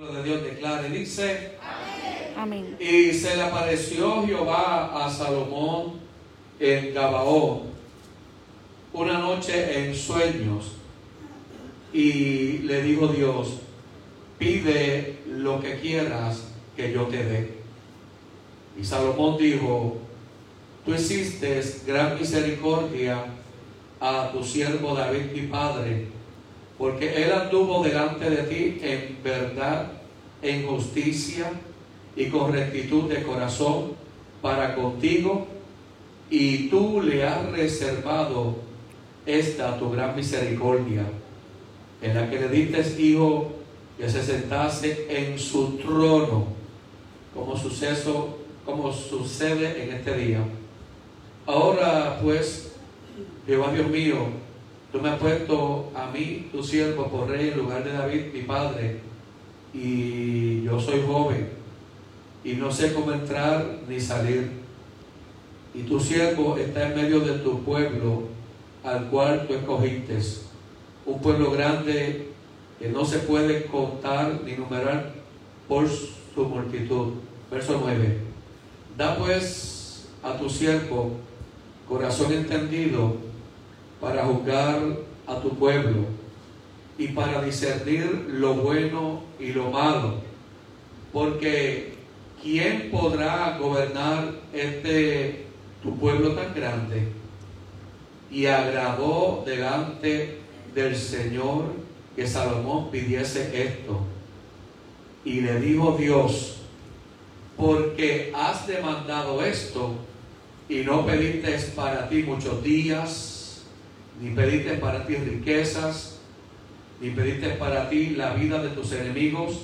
de Dios declare, dice, Amén. y se le apareció Jehová a Salomón en Gabaón una noche en sueños y le dijo Dios, pide lo que quieras que yo te dé. Y Salomón dijo, tú hiciste gran misericordia a tu siervo David mi padre, porque él anduvo delante de ti en verdad, en justicia y con rectitud de corazón para contigo, y tú le has reservado esta tu gran misericordia, en la que le diste hijo que se sentase en su trono, como suceso, como sucede en este día. Ahora pues, Jehová Dios mío, tú me has puesto a mí, tu siervo, por rey en lugar de David, mi padre, y yo soy joven, y no sé cómo entrar ni salir. Y tu siervo está en medio de tu pueblo, al cual tú escogiste, un pueblo grande que no se puede contar ni numerar por su multitud. Verso 9. Da pues a tu siervo corazón entendido para juzgar a tu pueblo y para discernir lo bueno y lo malo. Porque ¿quién podrá gobernar este tu pueblo tan grande? Y agradó delante del Señor que Salomón pidiese esto. Y le dijo Dios, porque has demandado esto y no pediste para ti muchos días, ni pediste para ti riquezas, ni pediste para ti la vida de tus enemigos,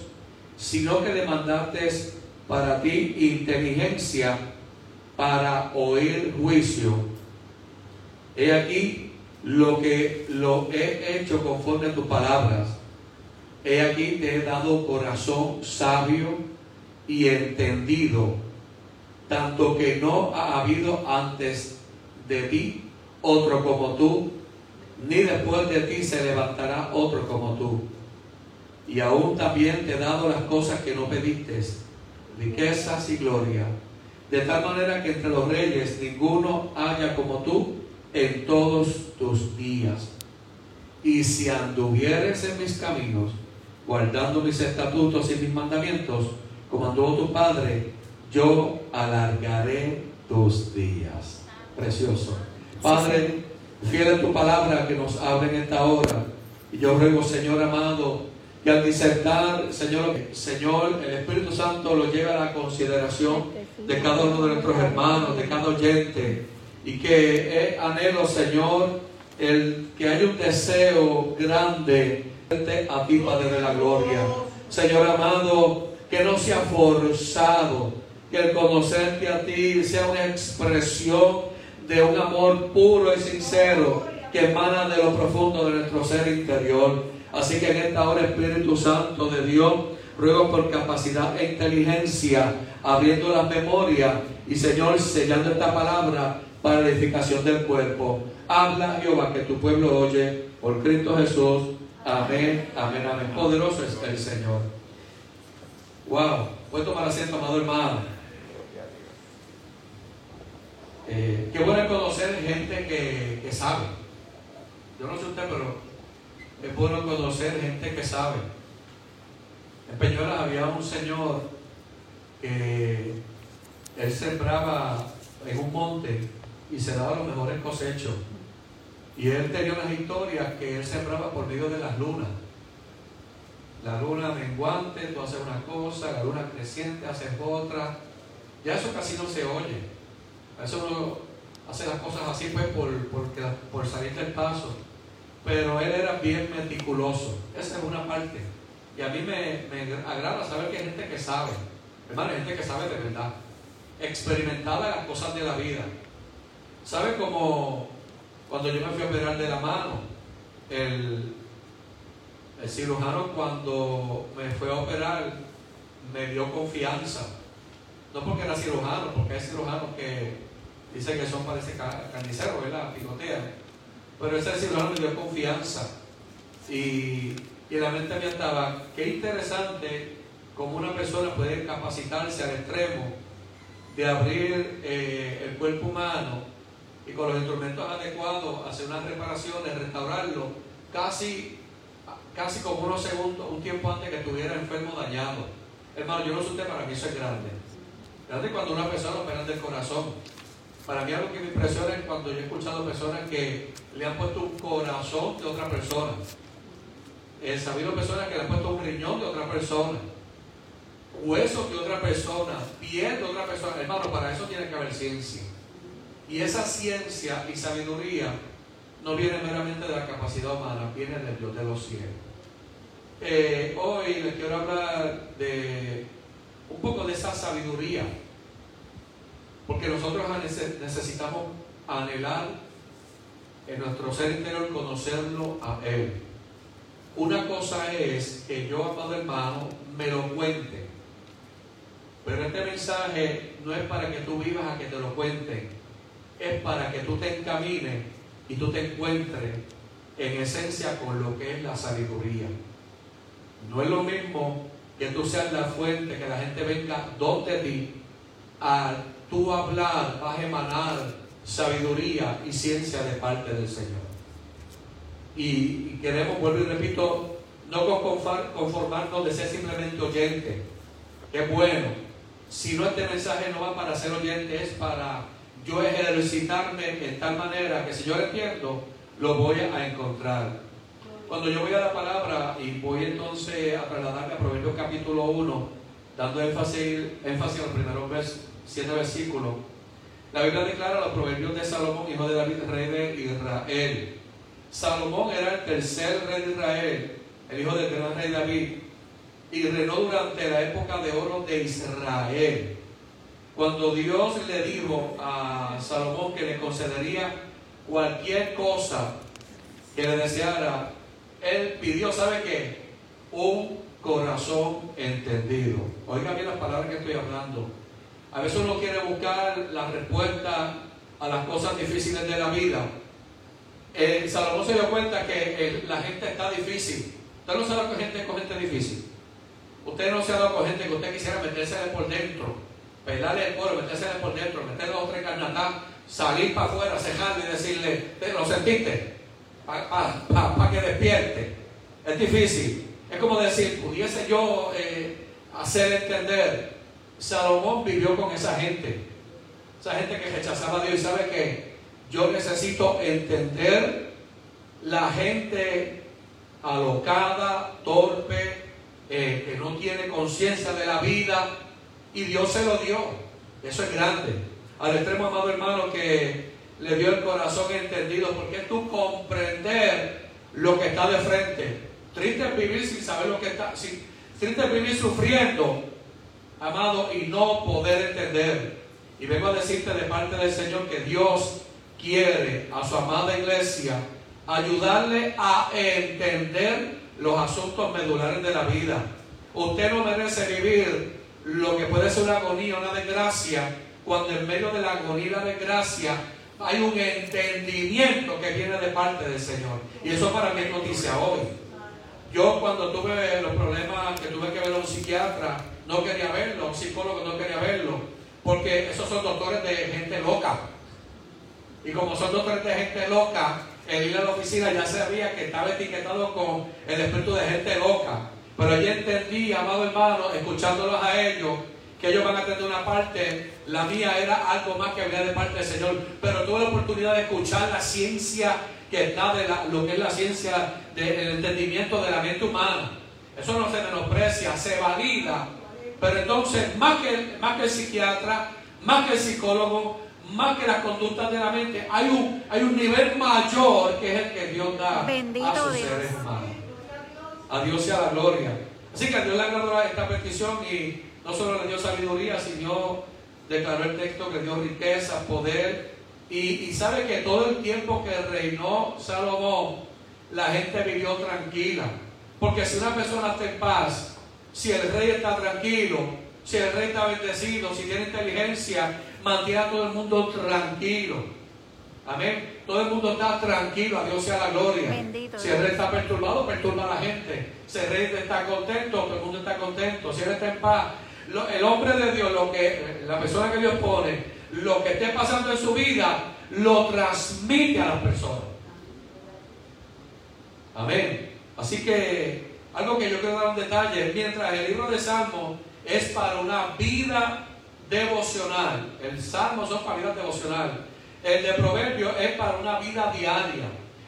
sino que demandaste para ti inteligencia para oír juicio. He aquí lo que lo he hecho conforme a tus palabras. He aquí te he dado corazón sabio y entendido, tanto que no ha habido antes de ti otro como tú, ni después de ti se levantará otro como tú. Y aún también te he dado las cosas que no pediste, riquezas y gloria, de tal manera que entre los reyes ninguno haya como tú en todos tus días. Y si anduvieres en mis caminos, guardando mis estatutos y mis mandamientos, como anduvo tu padre, yo alargaré tus días. Precioso. Padre, fiel a tu palabra que nos abre en esta hora. Y yo ruego, Señor amado, que al disertar, Señor, Señor, el Espíritu Santo lo lleve a la consideración de cada uno de nuestros hermanos, de cada oyente. Y que anhelo, Señor, el que haya un deseo grande a ti, Padre de la Gloria. Señor amado, que no sea forzado, que el conocerte a ti sea una expresión de un amor puro y sincero que emana de lo profundo de nuestro ser interior. Así que en esta hora, Espíritu Santo de Dios, ruego por capacidad e inteligencia, abriendo las memorias y Señor, sellando esta palabra para la edificación del cuerpo. Habla Jehová que tu pueblo oye por Cristo Jesús. Amén, amén, amén. Poderoso es el Señor. Wow, puedo tomar asiento, amado hermano. Eh, qué bueno conocer gente que, que, sabe. Yo no sé usted, pero es bueno conocer gente que sabe. En Peñuelas había un señor que él sembraba en un monte y se daba los mejores cosechos. Y él tenía unas historias que él sembraba por medio de las lunas. La luna menguante, tú haces una cosa, la luna creciente, haces otra. Ya eso casi no se oye. Eso no hace las cosas así pues por, por, por salir del paso. Pero él era bien meticuloso. Esa es una parte. Y a mí me, agrada saber que hay gente que sabe. Hermano, hay gente que sabe de verdad. Experimentada las cosas de la vida. ¿Sabe cómo cuando yo me fui a operar de la mano? El, el cirujano cuando me fue a operar me dio confianza. No porque era cirujano, porque hay cirujanos que dicen que son parece carniceros, ¿verdad? Picotean. Pero ese cirujano me dio confianza. Y Y la mente me estaba, qué interesante cómo una persona puede capacitarse al extremo de abrir eh, el cuerpo humano y con los instrumentos adecuados hacer unas reparaciones, restaurarlo, casi, casi como unos segundos, un tiempo antes que estuviera enfermo dañado. Hermano, yo no sé usted, para mí eso es grande. Grande cuando una persona opera del corazón. Para mí algo que me impresiona es cuando yo he escuchado personas que le han puesto un corazón de otra persona. He sabido personas que le han puesto un riñón de otra persona. Huesos de otra persona. Piel de otra persona. Hermano, para eso tiene que haber ciencia. Y esa ciencia y sabiduría no viene meramente de la capacidad humana, viene del Dios de los cielos. Eh, hoy les quiero hablar de un poco de esa sabiduría, porque nosotros necesitamos anhelar en nuestro ser interior conocerlo a Él. Una cosa es que yo, amado hermano, me lo cuente. Pero este mensaje no es para que tú vivas a que te lo cuenten, es para que tú te encamines y tú te encuentres en esencia con lo que es la sabiduría. No es lo mismo que tú seas la fuente, que la gente venga donde ti, a tú hablar, vas a emanar sabiduría y ciencia de parte del Señor. Y, queremos, vuelvo y repito, no conformarnos de ser simplemente oyente, que bueno. Si no, este mensaje no va para ser oyente, es para yo ejercitarme en tal manera que si yo lo entiendo, lo voy a encontrar. Cuando yo voy a la palabra y voy entonces a trasladarme a Proverbios capítulo 1, dando énfasis, énfasis a los primeros siete versículos, la Biblia declara los proverbios de Salomón, hijo de David, rey de Israel. Salomón era el tercer rey de Israel, el hijo del gran rey David, y reinó durante la época de oro de Israel. Cuando Dios le dijo a Salomón que le concedería cualquier cosa que le deseara, él pidió, ¿sabe qué? Un corazón entendido. Oiga bien las palabras que estoy hablando. A veces uno quiere buscar la respuesta a las cosas difíciles de la vida. Eh, Salomón se dio cuenta que eh, la gente está difícil. Usted no se ha gente con gente difícil. Usted no se ha dado con gente que usted quisiera meterse por dentro, pelarle el cuero, meterse por dentro, meterle dos tres carnatas, salir para afuera, cejarle y decirle, ¿lo sentiste? para que despierte. Es difícil. Es como decir, pudiese yo eh, hacer entender, Salomón vivió con esa gente, esa gente que rechazaba a Dios y sabe que yo necesito entender la gente alocada, torpe, eh, que no tiene conciencia de la vida y Dios se lo dio. Eso es grande. Al extremo, amado hermano, que le dio el corazón entendido, porque tú comprender lo que está de frente. Triste es vivir sin saber lo que está, triste es vivir sufriendo, amado, y no poder entender. Y vengo a decirte de parte del Señor que Dios quiere a su amada iglesia ayudarle a entender los asuntos medulares de la vida. Usted no merece vivir lo que puede ser una agonía, una desgracia, cuando en medio de la agonía y la desgracia hay un entendimiento que viene de parte del Señor. Y eso para mí es noticia hoy. Yo cuando tuve los problemas que tuve que ver a un psiquiatra, no quería verlo, psicólogo no quería verlo, porque esos son doctores de gente loca. Y como son doctores de gente loca, el ir a la oficina ya sabía que estaba etiquetado con el espíritu de gente loca. Pero yo entendí, amado hermano, escuchándolos a ellos, que ellos van a tener una parte, la mía era algo más que había de parte del Señor, pero tuve la oportunidad de escuchar la ciencia que está de lo que es la ciencia del entendimiento de la mente humana. Eso no se menosprecia, se valida. Pero entonces, más que, más que el psiquiatra, más que el psicólogo, más que las conductas de la mente, hay un, hay un nivel mayor que es el que Dios da a sus seres humanos. A Dios sea la gloria. Así que a Dios le agradó esta petición y no solo le dio sabiduría, sino declaró el texto que dio riqueza, poder. Y, sabe que todo el tiempo que reinó Salomón, la gente vivió tranquila. Porque si una persona está en paz, si el rey está tranquilo, si el rey está bendecido, si tiene inteligencia, mantiene a todo el mundo tranquilo. Amén. Todo el mundo está tranquilo, a Dios sea la gloria. Bendito si el rey está perturbado, perturba a la gente. Si el rey está contento, todo el mundo está contento. Si él está en paz, el hombre de Dios, lo que, la persona que Dios pone, lo que esté pasando en su vida, lo transmite a las personas. Amén. Así que algo que yo quiero dar un detalle, mientras el libro de Salmos es para una vida devocional, el Salmo son para vida devocional, el de Proverbios es para una vida diaria.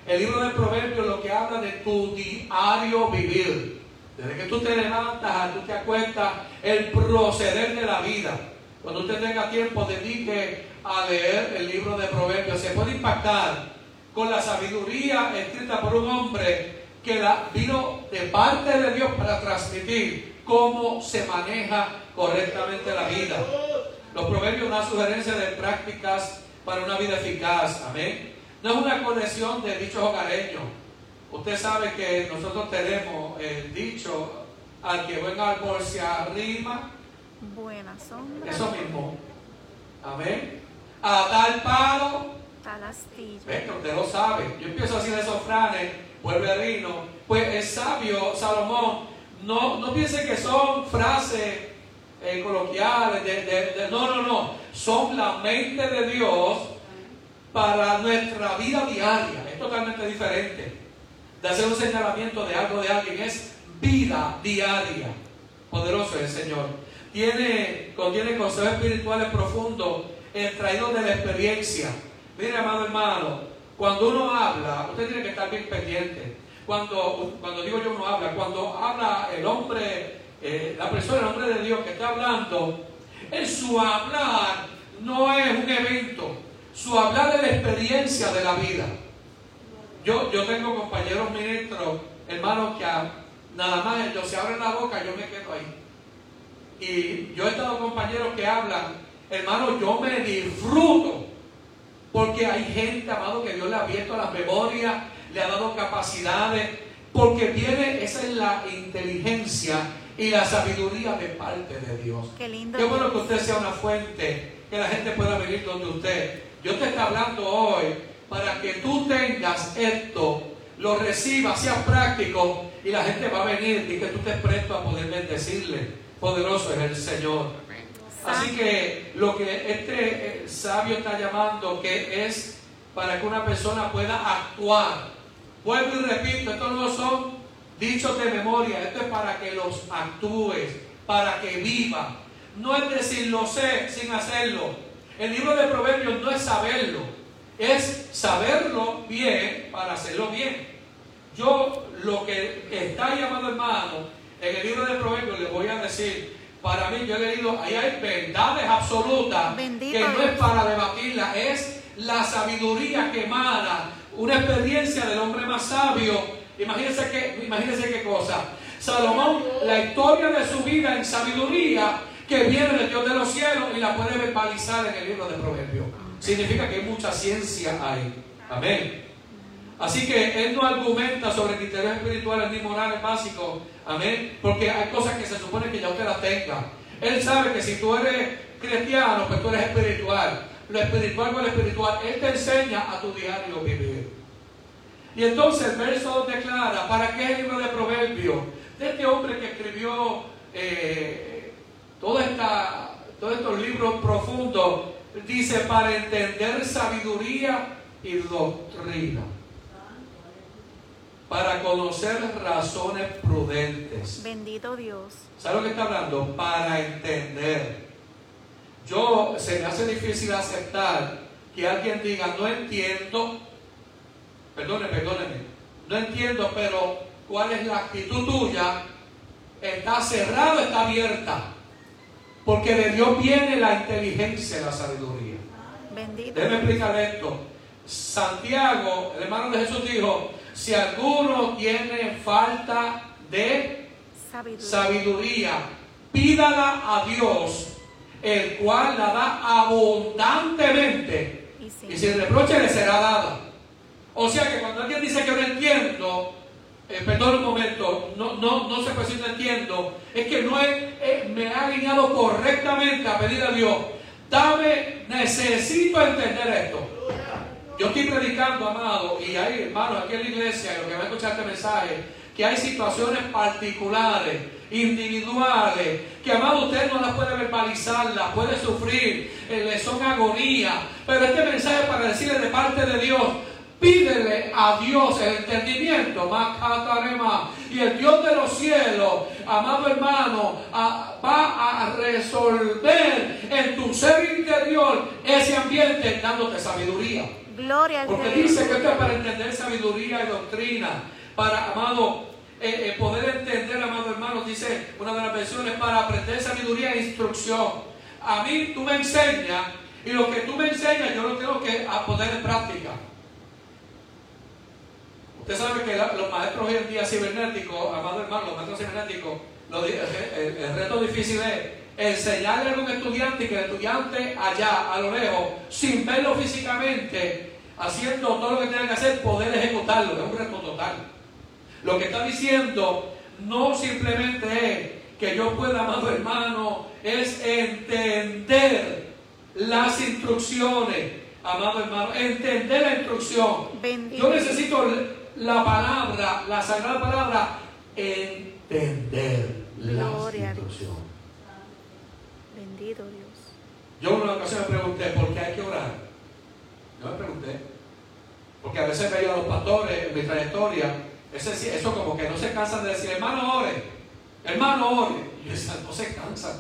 El libro de Proverbios lo que habla de tu diario vivir. Desde que tú te levantas a tú te acuestas, el proceder de la vida. Cuando usted tenga tiempo, dedique a leer el libro de Proverbios. Se puede impactar con la sabiduría escrita por un hombre que la, vino de parte de Dios para transmitir cómo se maneja correctamente la vida. Los proverbios dan sugerencias de prácticas para una vida eficaz. Amén. No es una colección de dichos hogareños. Usted sabe que nosotros tenemos el dicho al que buen árbol se arrima. Buena sombra. Eso mismo. Amén. A tal palo. Tal astilla. Venga, usted lo sabe. Yo empiezo a decir esos franes, vuelve a rino. Pues el sabio Salomón, no, no piense que son frases eh, coloquiales, no, no, no, son la mente de Dios para nuestra vida diaria. Es totalmente diferente de hacer un señalamiento de algo de alguien, es vida diaria. Poderoso es el Señor. Tiene, contiene consejos espirituales profundos, extraídos de la experiencia. Mire, amado hermano, cuando uno habla, usted tiene que estar bien pendiente. Cuando, cuando digo yo uno habla, cuando habla el hombre eh, la persona, el hombre de Dios que está hablando, en su hablar no es un evento, su hablar es la experiencia de la vida. Yo, yo tengo compañeros ministros, hermanos, que nada más ellos se abren la boca, yo me quedo ahí. Y yo he estado compañeros que hablan, hermanos, yo me disfruto, porque hay gente, amado, que Dios le ha abierto las memorias, le ha dado capacidades, porque tiene, esa es la inteligencia y la sabiduría de parte de Dios. Qué lindo. Qué bueno que usted sea una fuente, que la gente pueda venir donde usted. Yo te estoy hablando hoy para que tú tengas esto, lo recibas, sea práctico y la gente va a venir y que tú estés presto a poder bendecirle. Poderoso es el Señor. Así que lo que este eh, sabio está llamando que es para que una persona pueda actuar. Vuelvo y repito, esto no son dichos de memoria, esto es para que los actúes, para que viva. No es decir lo sé sin hacerlo. El libro de Proverbios no es saberlo, es saberlo bien para hacerlo bien. Yo lo que está llamado hermano en el libro de Proverbios le voy a decir, para mí yo he leído, ahí hay verdades absolutas que no es para debatirla, es la sabiduría que emana, una experiencia del hombre más sabio Imagínense, que, imagínense qué cosa. Salomón, la historia de su vida en sabiduría que viene del Dios de los cielos y la puede verbalizar en el libro de Proverbios. Significa que mucha ciencia ahí. Amén. Así que él no argumenta sobre criterios espirituales ni morales básicos. Amén. Porque hay cosas que se supone que ya usted las tenga. Él sabe que si tú eres cristiano, pues tú eres espiritual. Lo espiritual con lo espiritual. Él te enseña a tu diario vivir. Y entonces el verso declara, ¿para qué el libro de Proverbios? De este hombre que escribió eh, todos estos libros profundos, dice, para entender sabiduría y doctrina, para conocer razones prudentes. Bendito Dios. ¿Sabe lo que está hablando? Para entender. Yo, se me hace difícil aceptar que alguien diga, no entiendo, perdone, perdóneme, no entiendo, pero ¿cuál es la actitud tuya? ¿Está cerrada o está abierta? Porque de Dios viene la inteligencia y la sabiduría. Bendito. Déjeme explicarle esto. Santiago, el hermano de Jesús dijo, si alguno tiene falta de sabiduría, sabiduría pídala a Dios, el cual la da abundantemente, y, y sin reproche le será dada. O sea que cuando alguien dice que no entiendo, eh, perdón un momento, no, no, no se no entiendo, es que no he, me ha alineado correctamente a pedir a Dios, dame, necesito entender esto. Yo estoy predicando, amado, y hay hermanos aquí en la iglesia, los que van a escuchar este mensaje, que hay situaciones particulares, individuales, que amado usted no las puede verbalizar, las puede sufrir, eh, le son agonía. Pero este mensaje para decirle de parte de Dios, Pídele a Dios el entendimiento, Macatarema. Y el Dios de los cielos, amado hermano, va a resolver en tu ser interior ese ambiente dándote sabiduría. Gloria al Porque dice que esto es para entender sabiduría y doctrina. Para, amado, eh, eh, poder entender, amado hermano, dice una de las versiones, para aprender sabiduría e instrucción. A mí tú me enseñas y lo que tú me enseñas yo lo tengo que poner en práctica. Usted sabe que los maestros hoy en día cibernéticos, amado hermano, los maestros cibernéticos, el, reto difícil es enseñarle a un estudiante y que el estudiante allá, a lo lejos, sin verlo físicamente, haciendo todo lo que tiene que hacer, poder ejecutarlo. Es un reto total. Lo que está diciendo no simplemente es que yo pueda, amado hermano, es entender las instrucciones, amado hermano, entender la instrucción. Yo necesito la palabra, la sagrada palabra, entender la instrucción. Dios. Yo una ocasión me pregunté, ¿por qué hay que orar? Yo me pregunté. Porque a veces veía a los pastores en mi trayectoria, eso como que no se cansan de decir, hermano, ore, hermano, ore. Y yo decía, no se cansan.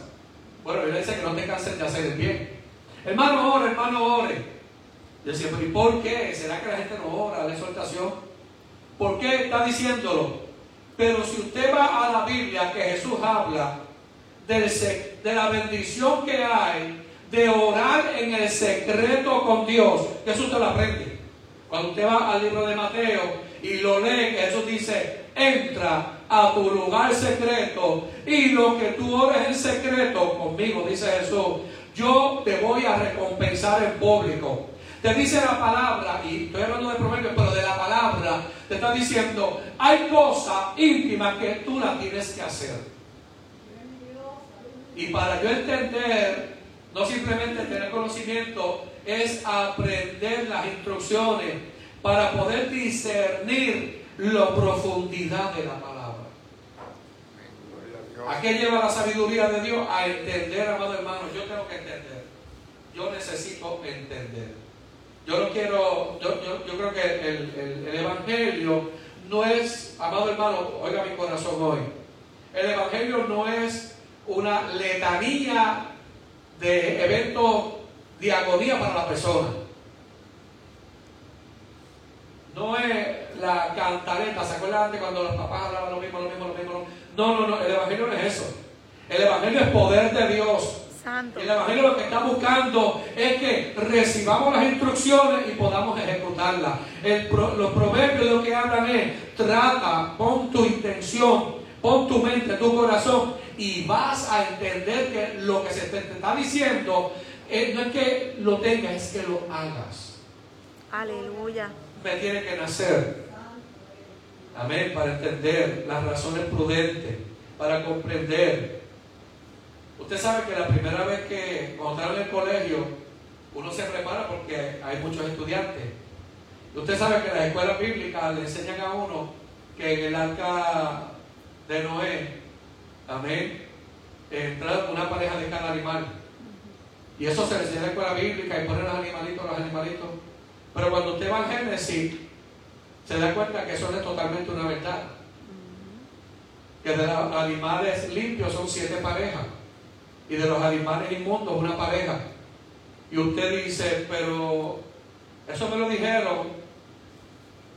Bueno, yo le decía que no te canses de hacer el bien. Hermano, ore, hermano, ore. Yo decía, pero ¿y por qué? ¿Será que la gente no ora? La exhortación. ¿Por qué está diciéndolo? Pero si usted va a la Biblia que Jesús habla de la bendición que hay de orar en el secreto con Dios, eso usted lo aprende. Cuando usted va al libro de Mateo y lo lee, Jesús dice, entra a tu lugar secreto y lo que tú ores en secreto conmigo, dice Jesús, yo te voy a recompensar en público. Te dice la palabra, y estoy hablando de proverbios, pero de la palabra, te está diciendo, hay cosas íntimas que tú las tienes que hacer. Y para yo entender, no simplemente tener conocimiento, es aprender las instrucciones para poder discernir la profundidad de la palabra. ¿A qué lleva la sabiduría de Dios? A entender, amado hermano, yo tengo que entender. Yo necesito entender. Yo no quiero, yo, yo, creo que el, el, Evangelio no es, amado hermano, oiga mi corazón hoy, el Evangelio no es una letanía de eventos de agonía para la persona. No es la cantaleta, ¿se acuerdan antes cuando los papás hablaban lo mismo, lo mismo, lo mismo? No, no, no, el Evangelio no es eso. El Evangelio es poder de Dios el Evangelio lo que está buscando es que recibamos las instrucciones y podamos ejecutarlas. los proverbios lo que hablan es, trata, pon tu intención, pon tu mente, tu corazón y vas a entender que lo que se te, está diciendo eh, no es que lo tengas, es que lo hagas. Aleluya. Me tiene que nacer. Amén, para entender las razones prudentes, para comprender Usted sabe que la primera vez que cuando en el colegio, uno se prepara porque hay muchos estudiantes. Usted sabe que las escuelas bíblicas le enseñan a uno que en el arca de Noé, amén, entra una pareja de cada animal. Y eso se le enseña en la escuela bíblica y ponen los animalitos, los animalitos. Pero cuando usted va al Génesis, se da cuenta que eso es totalmente una verdad. Que de los animales limpios son siete parejas y de los animales inmundos una pareja. Y usted dice, pero eso me lo dijeron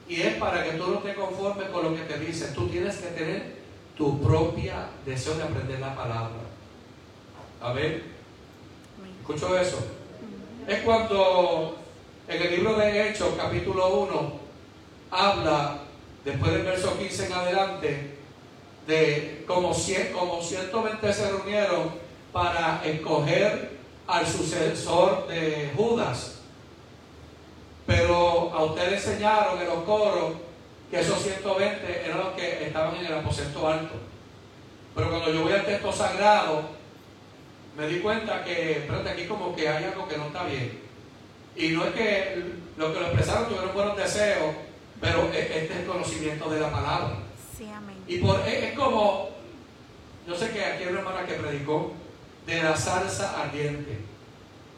y es para que tú no te conformes con lo que te dicen. Tú tienes que tener tu propia deseo de aprender la palabra. A ver, escucho eso. Es cuando en el libro de Hechos, capítulo 1, habla, después del verso 15 en adelante, de como, como 120 se reunieron para escoger al sucesor de Judas. Pero a ustedes enseñaron en los coros que esos 120 eran los que estaban en el aposento alto. Pero cuando yo voy al texto sagrado, me di cuenta que, espérate, aquí como que hay algo que no está bien. Y no es que lo que lo expresaron tuvieron buenos deseos, pero e, este es el conocimiento de la palabra. Sí, amén. Y por, es, como, yo sé que aquí hay una hermana que predicó de la salsa ardiente.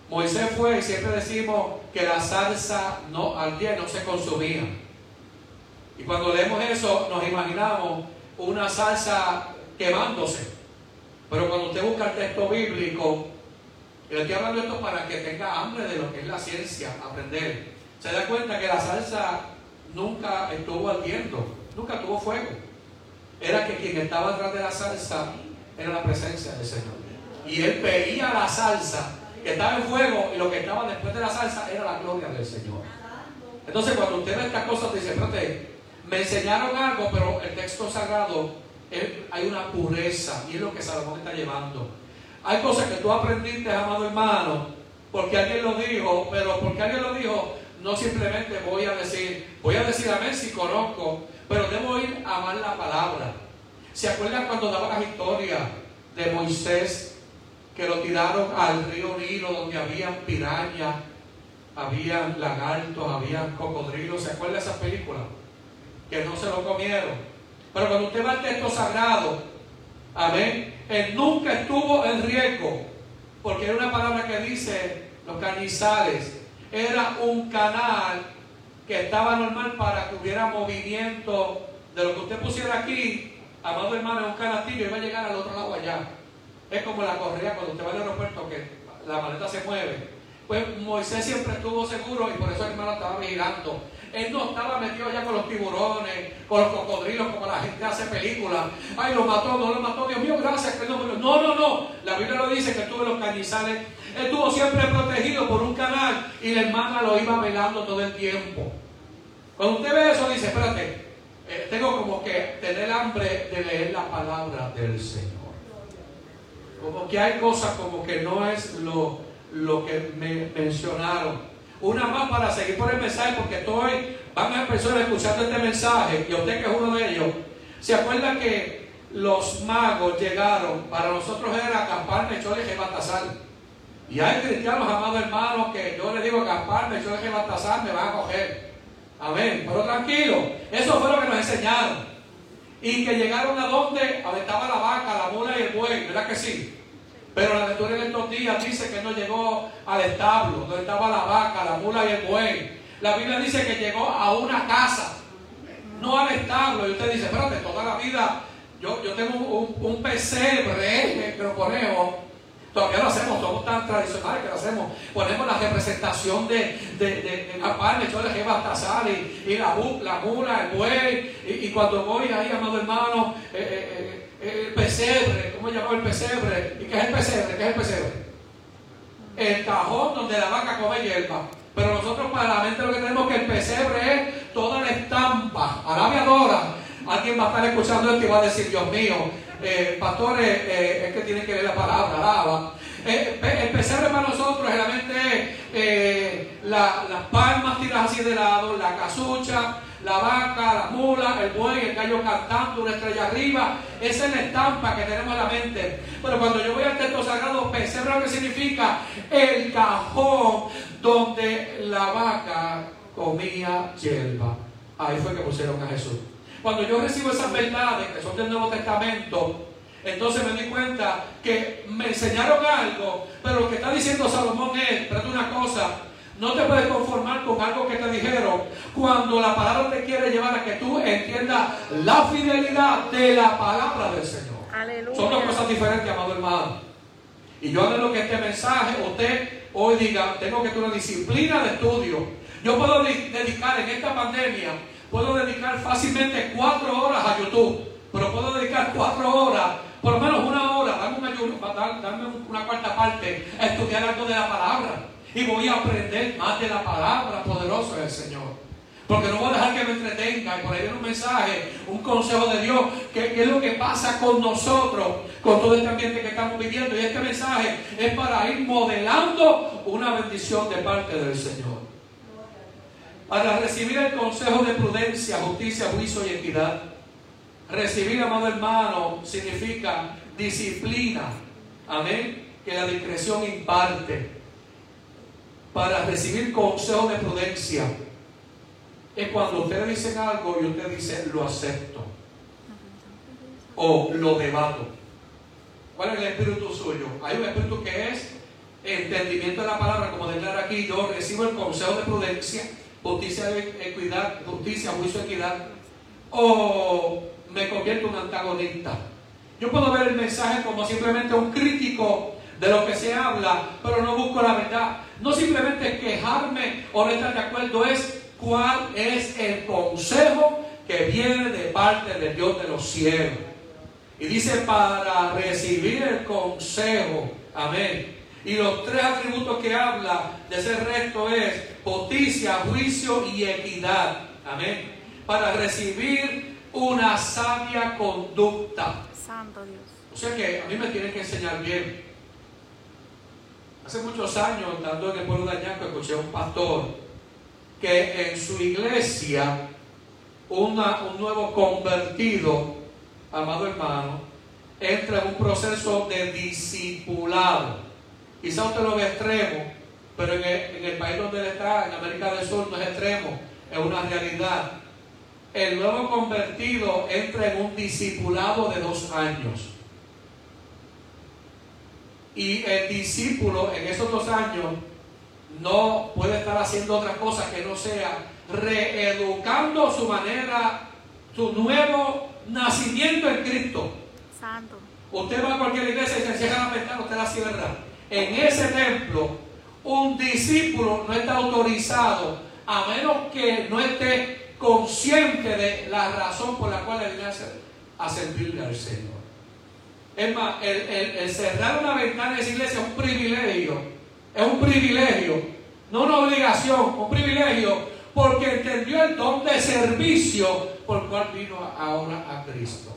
Moisés fue y siempre decimos que la salsa no ardía, no se consumía. Y cuando leemos eso, nos imaginamos una salsa quemándose. Pero cuando usted busca el texto bíblico, le estoy hablando esto para que tenga hambre de lo que es la ciencia, aprender. Se da cuenta que la salsa nunca estuvo ardiendo, nunca tuvo fuego. Era que quien estaba atrás de la salsa era la presencia del Señor. Y él veía la salsa que estaba en fuego y lo que estaba después de la salsa era la gloria del Señor. Entonces cuando usted ve estas cosas, dice, espérate, me enseñaron algo, pero el texto sagrado, hay una pureza y es lo que Salomón está llevando. Hay cosas que tú aprendiste, amado hermano, porque alguien lo dijo, pero porque alguien lo dijo, no simplemente voy a decir, voy a decir amén si conozco, pero debo ir a amar la palabra. ¿Se acuerdan cuando daba la historia de Moisés que lo tiraron al río Nilo donde habían pirañas, habían lagartos, habían cocodrilos? ¿Se acuerdan de esas películas? Que no se lo comieron. Pero cuando usted va al texto sagrado, amén, él nunca estuvo en riesgo, porque era una palabra que dice los cañizales, era un canal que estaba normal para que hubiera movimiento de lo que usted pusiera aquí, amado hermano, en un canastillo, iba a llegar al otro lado allá. Es como la correa cuando usted va al aeropuerto que la maleta se mueve. Pues Moisés siempre estuvo seguro y por eso hermano estaba vigilando. Él no estaba metido ya con los tiburones, con los cocodrilos, como la gente hace películas. Ay, lo mató, no lo mató, Dios mío, gracias que no No, no, no. La Biblia lo dice que estuvo en los cañizales. Él estuvo siempre protegido por un canal y la hermana lo iba velando todo el tiempo. Cuando usted ve eso, dice, espérate, eh, tengo como que tener hambre de leer la palabra del Señor. Como que hay cosas como que no es lo, lo que me mencionaron. Una más para seguir por el mensaje, porque estoy, van a personas escuchando este mensaje, y usted que es uno de ellos, ¿se acuerda que los magos llegaron? Para nosotros era Gaspar, Mecholes y Baltasar. Y hay cristianos, amados hermanos, que yo les digo Gaspar, Mecholes y Baltasar me van a coger. Amén. Pero tranquilo, eso fue lo que nos enseñaron. Y que llegaron a donde estaba la vaca, la mula y el buey, ¿verdad que sí? Pero la lectura de estos días dice que no llegó al establo, donde estaba la vaca, la mula y el buey. La Biblia dice que llegó a una casa, no al establo. Y usted dice, espérate, toda la vida yo, yo tengo un, un pesebre, pero conejo. Todavía lo hacemos, somos tan tradicionales que lo hacemos. Ponemos la representación de, de, de, la palma, de y, y la, la mula, el buey. Y, y cuando voy ahí, amado hermano, eh, eh, eh el pesebre, ¿cómo llamó el pesebre? ¿Y qué es el pesebre? ¿Qué es el pesebre? El cajón donde la vaca come hierba. Pero nosotros para la mente lo que tenemos que el pesebre es toda la estampa. Arabiadora. Alguien va a estar escuchando esto y va a decir, Dios mío, eh, pastores, eh, es que tienen que leer la palabra, alaba. Eh, el pesebre para nosotros realmente eh, las palmas tiradas así de lado, la casucha, la vaca, la mula, el buey, el gallo cantando, una estrella arriba. Esa es la estampa que tenemos en la mente. Pero cuando yo voy al texto sagrado, pesebre lo que significa el cajón donde la vaca comía hierba. Ahí fue que pusieron a Jesús. Cuando yo recibo esas verdades que son del Nuevo Testamento, entonces me di cuenta que me enseñaron algo, pero lo que está diciendo Salomón es, espérate una cosa, no te puedes conformar con algo que te dijeron cuando la palabra te quiere llevar a que tú entiendas la fidelidad de la palabra del Señor. Son dos cosas diferentes, amado hermano. Y yo lo que este mensaje, usted hoy diga, tengo que tener una disciplina de estudio. Yo puedo dedicar en esta pandemia, puedo dedicar fácilmente cuatro horas a YouTube, pero puedo dedicar cuatro horas, por lo menos una hora, darme una, darme una cuarta parte a estudiar algo de la palabra y voy a aprender más de la palabra poderosa del Señor. Porque no voy a dejar que me entretenga. Y por ahí viene un mensaje, un consejo de Dios. Que, es lo que pasa con nosotros, con todo este ambiente que estamos viviendo. Y este mensaje es para ir modelando una bendición de parte del Señor. Para recibir el consejo de prudencia, justicia, juicio y equidad. Recibir, amado hermano, significa disciplina. Amén. Que la discreción imparte. para recibir consejo de prudencia es cuando ustedes dicen algo y usted dice lo acepto o lo debato. ¿Cuál es el espíritu suyo? Hay un espíritu que es entendimiento de la palabra, como declara aquí, yo recibo el consejo de prudencia, justicia, equidad, justicia, juicio, equidad, o me convierto en un antagonista. Yo puedo ver el mensaje como simplemente un crítico de lo que se habla, pero no busco la verdad. No simplemente quejarme o no estar de acuerdo, es cuál es el consejo que viene de parte de Dios de los cielos. Y dice para recibir el consejo, amén. Y los tres atributos que habla de ese resto es justicia, juicio y equidad, amén. Para recibir una sabia conducta. Santo Dios. O sea que a mí me tienen que enseñar bien. Hace muchos años, estando en el pueblo de Añaco, escuché a un pastor que en su iglesia, una, un nuevo convertido, amado hermano, entra en un proceso de discipulado. Quizá usted lo ve extremo, pero en el, en el país donde él está, en América del Sur, no es extremo, es una realidad. El nuevo convertido entra en un discipulado de dos años. Y el discípulo en esos dos años no puede estar haciendo otra cosa que no sea reeducando su manera, su nuevo nacimiento en Cristo. Santo. Usted va a cualquier iglesia y se cierra la ventana, usted la cierra. En ese templo, un discípulo no está autorizado a menos que no esté consciente de la razón por la cual él viene a servirle al Señor. Es más, el, cerrar una ventana en esa iglesia es un privilegio. Es un privilegio. No una obligación, un privilegio. Porque entendió el don de servicio por el cual vino ahora a Cristo.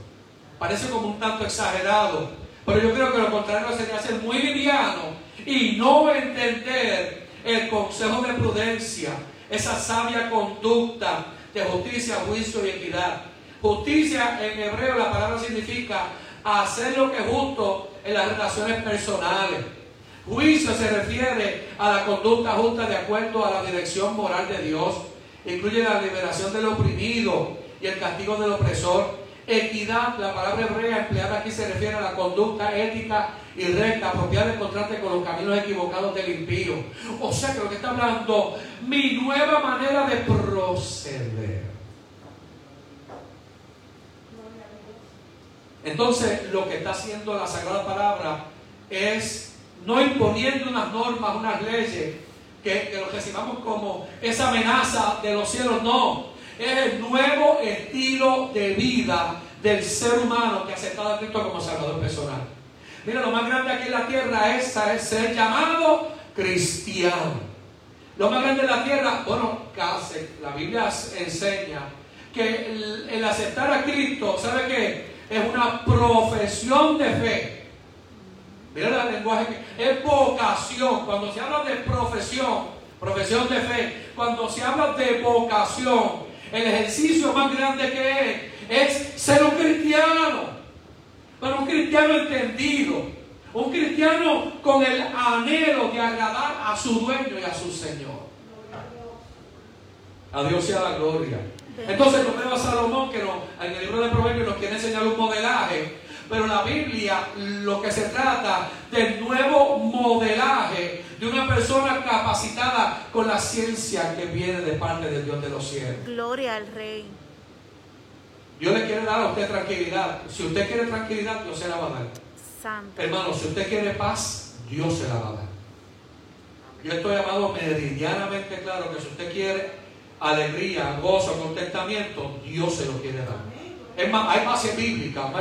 Parece como un tanto exagerado. Pero yo creo que lo contrario sería ser muy liviano y no entender el consejo de prudencia, esa sabia conducta de justicia, juicio y equidad. Justicia en hebreo la palabra significa hacer lo que es justo en las relaciones personales. Juicio se refiere a la conducta justa de acuerdo a la dirección moral de Dios. Incluye la liberación del oprimido y el castigo del opresor. Equidad, la palabra hebrea empleada aquí se refiere a la conducta ética y recta, apropiada de contraste con los caminos equivocados del impío. O sea que lo que está hablando, mi nueva manera de proceder. Entonces, lo que está haciendo la Sagrada Palabra es no imponiendo unas normas, unas leyes, que, que lo recibamos como esa amenaza de los cielos, no. Es el nuevo estilo de vida del ser humano que ha aceptado a Cristo como Salvador personal. Mira, lo más grande aquí en la tierra es, ser llamado cristiano. Lo más grande en la tierra, bueno, casi, la Biblia enseña que el, el aceptar a Cristo, ¿sabe qué? es una profesión de fe. Mira el lenguaje es vocación. Cuando se habla de profesión, profesión de fe, cuando se habla de vocación, el ejercicio más grande que es, es ser un cristiano. Pero un cristiano entendido. Un cristiano con el anhelo de agradar a su dueño y a su Señor. A Dios sea la gloria. Entonces lo veo a Salomón que en el libro de Proverbios nos quiere enseñar un modelaje, pero la Biblia lo que se trata del nuevo modelaje de una persona capacitada con la ciencia que viene de parte del Dios de los cielos. Gloria al Rey. Dios le quiere dar a usted tranquilidad. Si usted quiere tranquilidad, Dios se la va a dar. Santo. Hermano, si usted quiere paz, Dios se la va a dar. Yo estoy llamado meridianamente claro que si usted quiere alegría, gozo, contentamiento, Dios se lo quiere dar. Es más, hay base bíblica,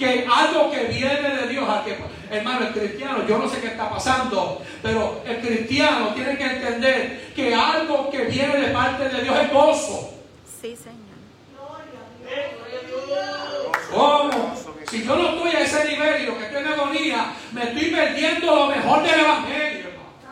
que algo que viene de Dios, hermano, el cristiano, yo no sé qué está pasando, pero el cristiano tiene que entender que algo que viene de parte de Dios es gozo. Sí, Señor. ¿Cómo? Si yo no estoy a ese nivel y lo que estoy en agonía, me estoy perdiendo lo mejor del Evangelio.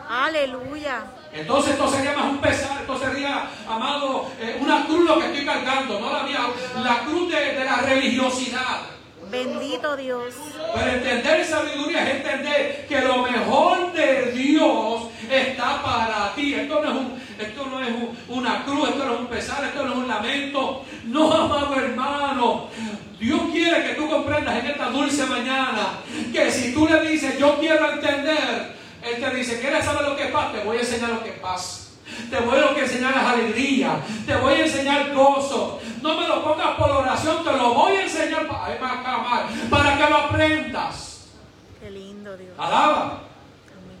Aleluya. Entonces esto sería más un pesar, esto sería, amado, eh, una cruz lo que estoy cargando, no la mía, la cruz de, la religiosidad. Bendito Dios. Pero entender sabiduría es entender que lo mejor de Dios será para ti. Esto no es, una cruz, esto no es un pesar, esto no es un lamento. No, amado hermano. Dios quiere que tú comprendas en esta dulce mañana que si tú le dices, yo quiero entender, Él te dice, ¿quieres saber lo que paz? Te voy a enseñar lo que paz. Te voy a enseñar es alegría. Te voy a enseñar gozo. No me lo pongas por oración, te lo voy a enseñar para, que lo aprendas. Qué lindo, Dios. Alaba.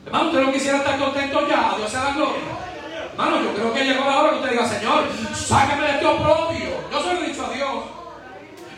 Hermano, usted no quisiera estar contento ya. A Dios sea la gloria. Hermano, yo creo que llegó la hora que usted diga, Señor, sácame de este oprobio. Yo se lo he dicho a Dios.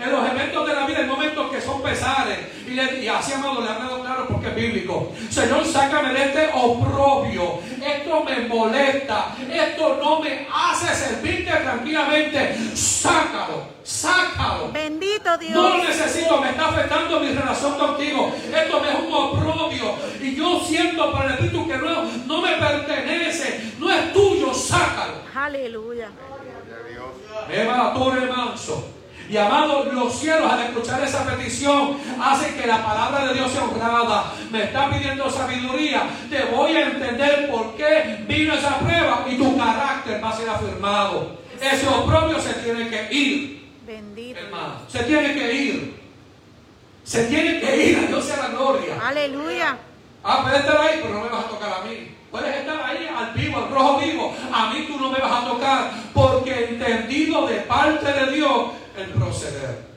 En los eventos de la vida hay momentos que son pesares. Y, le, y así, amado, le hablado claro porque es bíblico. Señor, sácame de este oprobio. Esto me molesta. Esto no me hace servirte tranquilamente. Sácalo, sácalo. Bendito Dios. No lo necesito, me está afectando mi relación contigo. Esto me es un oprobio. Y yo siento para el Espíritu que no, no me pertenece, no es tuyo, sácalo. Aleluya. Eva Torre Manso. Y amados, los cielos al escuchar esa petición hacen que la palabra de Dios sea honrada. Me está pidiendo sabiduría. Te voy a entender por qué vino esa prueba y tu carácter va a ser afirmado. Ese oprobio se tiene que ir. Bendito. Hermano, se tiene que ir. Se tiene que ir, a Dios sea la gloria. Aleluya. Ah, puedes estar ahí, pero no me vas a tocar a mí. Puedes estar ahí al vivo, al rojo vivo. A mí tú no me vas a tocar, porque entendido de parte de Dios el proceder.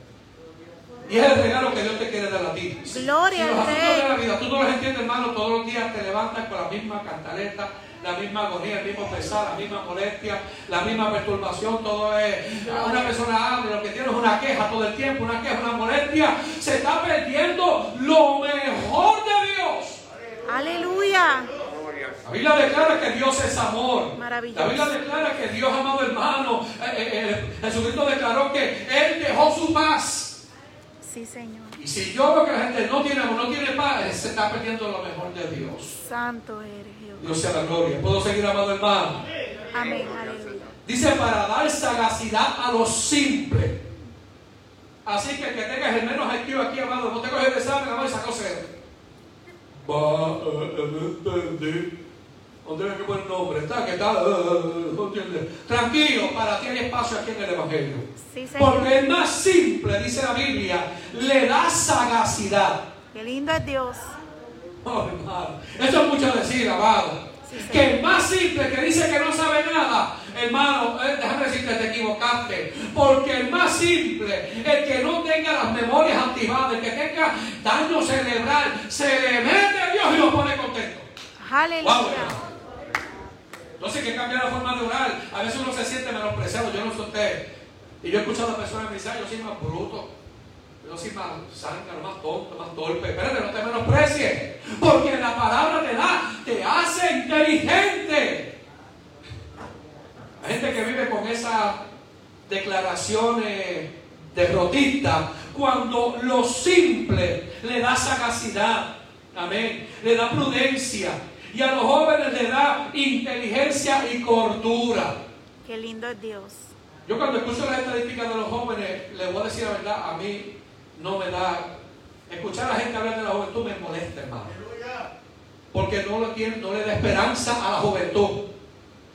Y es el regalo que Dios te quiere dar a ti. Gloria Si los asuntos Rey. de la vida, tú no los entiendes, hermano, todos los días te levantas con la misma cantaleta, la misma agonía, el mismo pesar, la misma molestia, la misma perturbación, todo es. Una persona habla, lo que tiene es una queja todo el tiempo, una queja, una molestia. Se está perdiendo lo mejor de Dios. Aleluya. La Biblia declara que Dios es amor. Maravilloso. La Biblia declara que Dios, amado hermano, eh, eh, eh, Jesucristo declaró que Él dejó su paz. Sí, Señor. Y si yo veo que la gente no tiene amor, no tiene paz, se está perdiendo lo mejor de Dios. Santo eres Dios. Dios sea la gloria. ¿Puedo seguir, amado hermano? Amén. Aleluya. Dice para dar sagacidad a los simples. Así que el que tengas el menos IQ aquí, amado, no te coges el examen, amado, y sacó cero. Va, eh, eh, tienes que poner nombre, está, que tal, no entiendes. Tranquilo, para ti hay espacio aquí en el Evangelio. Sí. Porque el más simple, dice la Biblia, le da sagacidad. Qué lindo es Dios. Oh, hermano, Eso es mucho decir, amado. Sí, que el más simple, que dice que no sabe nada, hermano, eh, déjame decirte, te equivocaste. Porque el más simple, el que no tenga las memorias activadas, el que tenga daño cerebral, se le mete a Dios y lo pone contento. Aleluya. Entonces hay que cambiar la forma de orar. A veces uno se siente menospreciado, yo no soy usted. Y yo he escuchado a personas que dicen, "Ay, yo soy más bruto. Yo soy más zángano, más tonto, más torpe. Espérate, no te menosprecies. Porque la palabra te da, te hace inteligente. Hay gente que vive con esas declaraciones derrotistas cuando lo simple le da sagacidad. Amén. Le da prudencia. Y a los jóvenes le da inteligencia y cordura. Qué lindo es Dios. Yo cuando escucho las estadísticas de los jóvenes, les voy a decir la verdad, a mí no me da... Escuchar a la gente hablar de la juventud me molesta, hermano. Porque no, lo tiene, no le da esperanza a la juventud.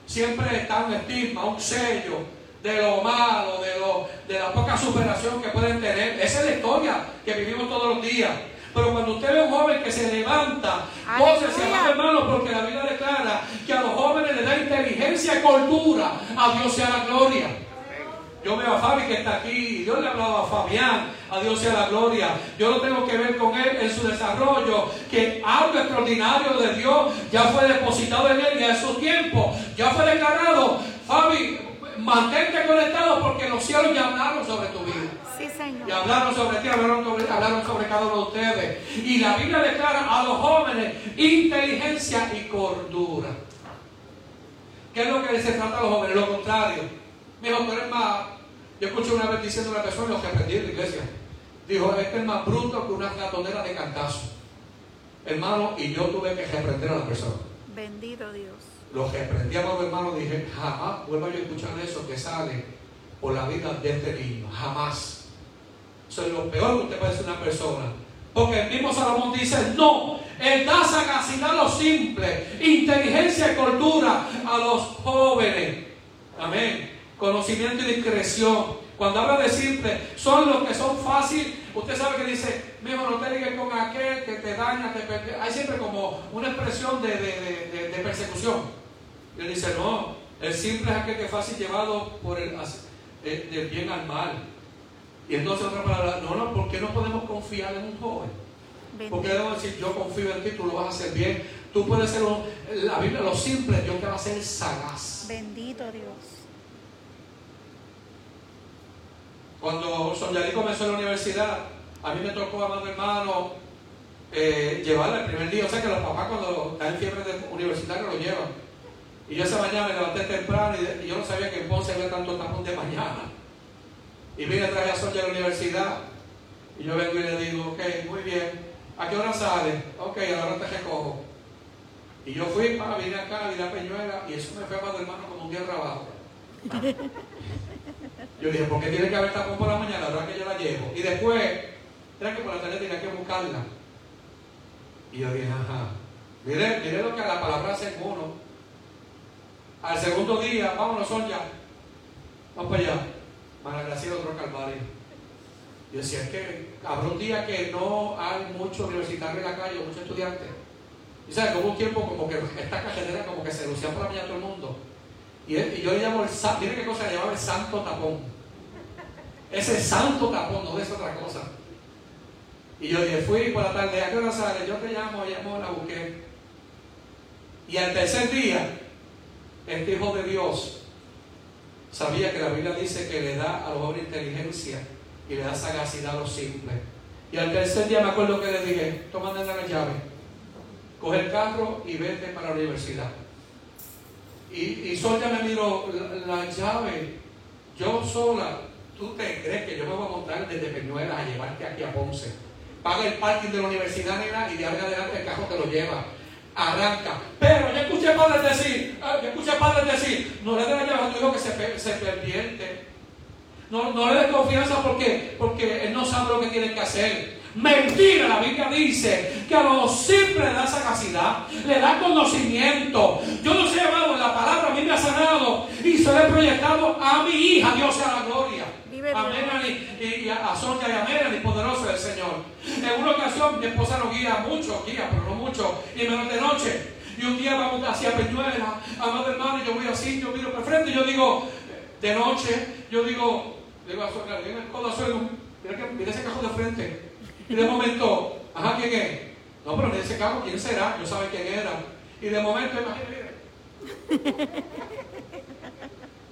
Siempre está un estigma, un sello de lo malo, de, lo, de la poca superación que pueden tener. Esa es la historia que vivimos todos los días. Pero cuando usted ve a un joven que se levanta, goce, se Aleluya. amado hermano, porque la Biblia declara que a los jóvenes les da inteligencia y cultura. A Dios sea la gloria. Yo veo a Fabi que está aquí, Dios le ha hablado a Fabián, a Dios sea la gloria. Yo lo tengo que ver con él en su desarrollo, que algo extraordinario de Dios ya fue depositado en él y a su tiempo ya fue declarado. Fabi, mantente conectado porque los cielos ya hablaron sobre tu vida. Sí, Y hablaron sobre ti, hablaron sobre, hablaron sobre cada uno de ustedes. Y la Biblia declara a los jóvenes inteligencia y cordura. ¿Qué es lo que se trata a los jóvenes? Lo contrario. Me dijo, tú eres más. Yo escuché una vez diciendo a una persona, lo que aprendí en la iglesia. Dijo, este es más bruto que una ratonera de cantazo. Hermano, y yo tuve que reprender a la persona. Bendito Dios. Lo que aprendí a los hermanos, dije, jamás vuelva yo a escuchar eso que sale por la vida de este niño. Jamás. Eso es lo peor que usted puede a una persona. Porque el mismo Salomón dice, no, Él da sagacidad a los simples, inteligencia y cordura a los jóvenes. Amén. Conocimiento y discreción. Cuando habla de simple, son los que son fáciles. Usted sabe que dice, mejor no te digas con aquel que te daña, te per-". Hay siempre como una expresión de, de- de- de persecución. Y él dice, no, el simple es aquel que es fácil llevado por el, eh, del bien al mal. Y entonces otra palabra, no, no, ¿por qué no podemos confiar en un joven? Porque debo decir, yo confío en ti, tú lo vas a hacer bien. Tú puedes ser, un- la Biblia, lo simple, Dios te va a hacer sagaz. Bendito Dios. Cuando Soñalí comenzó en la universidad, a mí me tocó, amado hermano, eh, llevarla el primer día. O sea que los papás cuando en fiebre de universitario lo llevan. Y yo esa mañana me levanté temprano y, de- y yo no sabía que en Ponce había tanto tapón de mañana. Y vine a traer a Sonia a la universidad. Y yo vengo y le digo, ok, muy bien. ¿A qué hora sale? Ok, a la hora te recojo. Y yo fui, pa, vine acá, vine a Peñuela, y eso me fue, amado hermano, como un día de trabajo. Yo dije, ¿por qué tiene que haber tapón por la mañana? La hora que yo la llevo. Y después, era que por la tarde tenía que buscarla. Y yo dije, ajá. Mire, mire lo que la palabra hace uno. Al segundo día, vámonos, Sonia. Vamos para allá. María Graciela, otro calvario. Yo decía, es que habrá un día que no hay muchos universitarios en la calle, muchos estudiantes. Y sabes, como un tiempo como que esta carretera como que se lucía por la mañana todo el mundo. Y, yo le llamo el santo, qué cosa le llamaba el santo tapón. Ese santo tapón, no es otra cosa. Y yo dije, fui por la tarde, ¿a qué hora sale? Yo te llamo, llamo, la busqué. Y al tercer día, este hijo de Dios sabía que la Biblia dice que le da a los jóvenes inteligencia y le da sagacidad a los simples. Y al tercer día me acuerdo que le dije, toma la llave, coge el carro y vete para la universidad. Y, y Sonia me miró, la, la llave, yo sola, ¿tú te crees que yo me voy a montar desde Peñuelas a llevarte aquí a Ponce? Paga el parking de la universidad, nena, y de ahora adelante el carro te lo lleva. Arranca. Pero yo escuché padres decir, ah, yo escuché padres decir, no le des la llave a tu hijo que se, se. No, no le des confianza porque, porque él no sabe lo que tiene que hacer. Mentira, la Biblia dice que a los simples le da sagacidad, le da conocimiento. Yo no sé, hermano, la palabra a mí me ha sanado y se lo he proyectado a mi hija, Dios sea la gloria. Vive a Dios. Melanie y, y a Sonia y a Melanie, poderoso del Señor. En una ocasión mi esposa nos guía mucho, guía, pero no mucho, y menos de noche. Y un día vamos hacia Peñuela, amado hermano, y yo voy así, yo miro para frente y yo digo, de noche, yo digo, digo a le digo el codo mira, que, mira ese cajón de frente. Y de momento, ajá, ¿quién es? No, pero mira ese carro, ¿quién será? Yo sabe quién era. Y de momento, imagínate,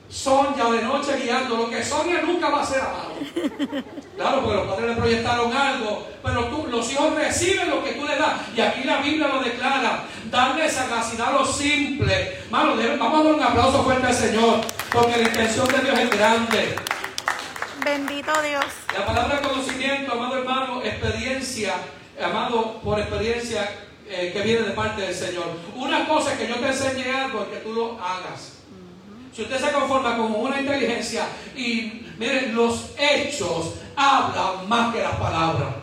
mire. Sonia de noche guiando, lo que Sonia nunca va a hacer amado. Claro, porque los padres le proyectaron algo, pero tú, los hijos reciben lo que tú le das. Y aquí la Biblia lo declara, darle sagacidad a los simples. Mano, vamos a dar un aplauso fuerte al Señor, porque la intención de Dios es grande. Bendito Dios. La palabra conocimiento, amado hermano, experiencia, amado por experiencia eh, que viene de parte del Señor. Una cosa es que yo te enseñe algo es que tú lo hagas. Si usted se conforma con una inteligencia y miren, los hechos hablan más que las palabras.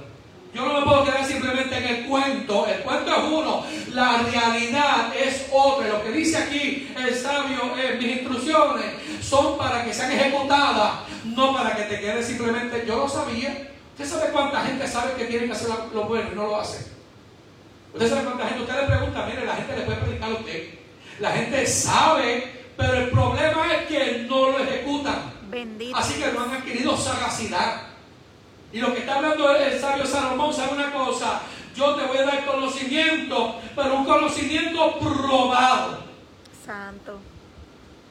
Yo no me puedo quedar simplemente en el cuento. El cuento es uno, la realidad es otra. Lo que dice aquí el sabio, eh, mis instrucciones son para que sean ejecutadas, no para que te quedes simplemente. Yo lo sabía. ¿Usted sabe cuánta gente sabe que tiene que hacer lo bueno y no lo hace? ¿Usted sabe cuánta gente? Usted le pregunta, mire, la gente le puede predicar a usted. La gente sabe, pero el problema es que no lo ejecutan. Bendito. Así que no han adquirido sagacidad. Y lo que está hablando el sabio Salomón, ¿sabe una cosa? Yo te voy a dar conocimiento, pero un conocimiento probado. Santo.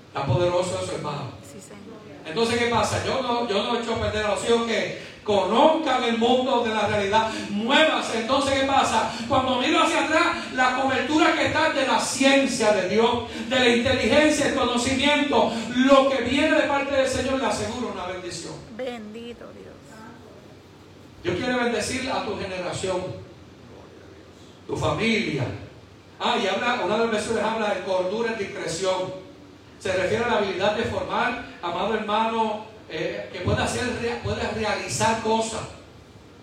Está poderoso eso, hermano. Sí, Señor. Entonces, ¿qué pasa? Yo no, yo no he hecho perder a los hijos que conozcan el mundo de la realidad. Muévase. Entonces, ¿qué pasa? Cuando miro hacia atrás, la cobertura que está de la ciencia de Dios, de la inteligencia, el conocimiento, lo que viene de parte del Señor, le aseguro una bendición. Bendito Dios. Dios quiere bendecir a tu generación, tu familia. Ah, y habla, una de las versiones habla de cordura y discreción. Se refiere a la habilidad de formar, amado hermano, eh, que pueda, hacer, pueda realizar cosas.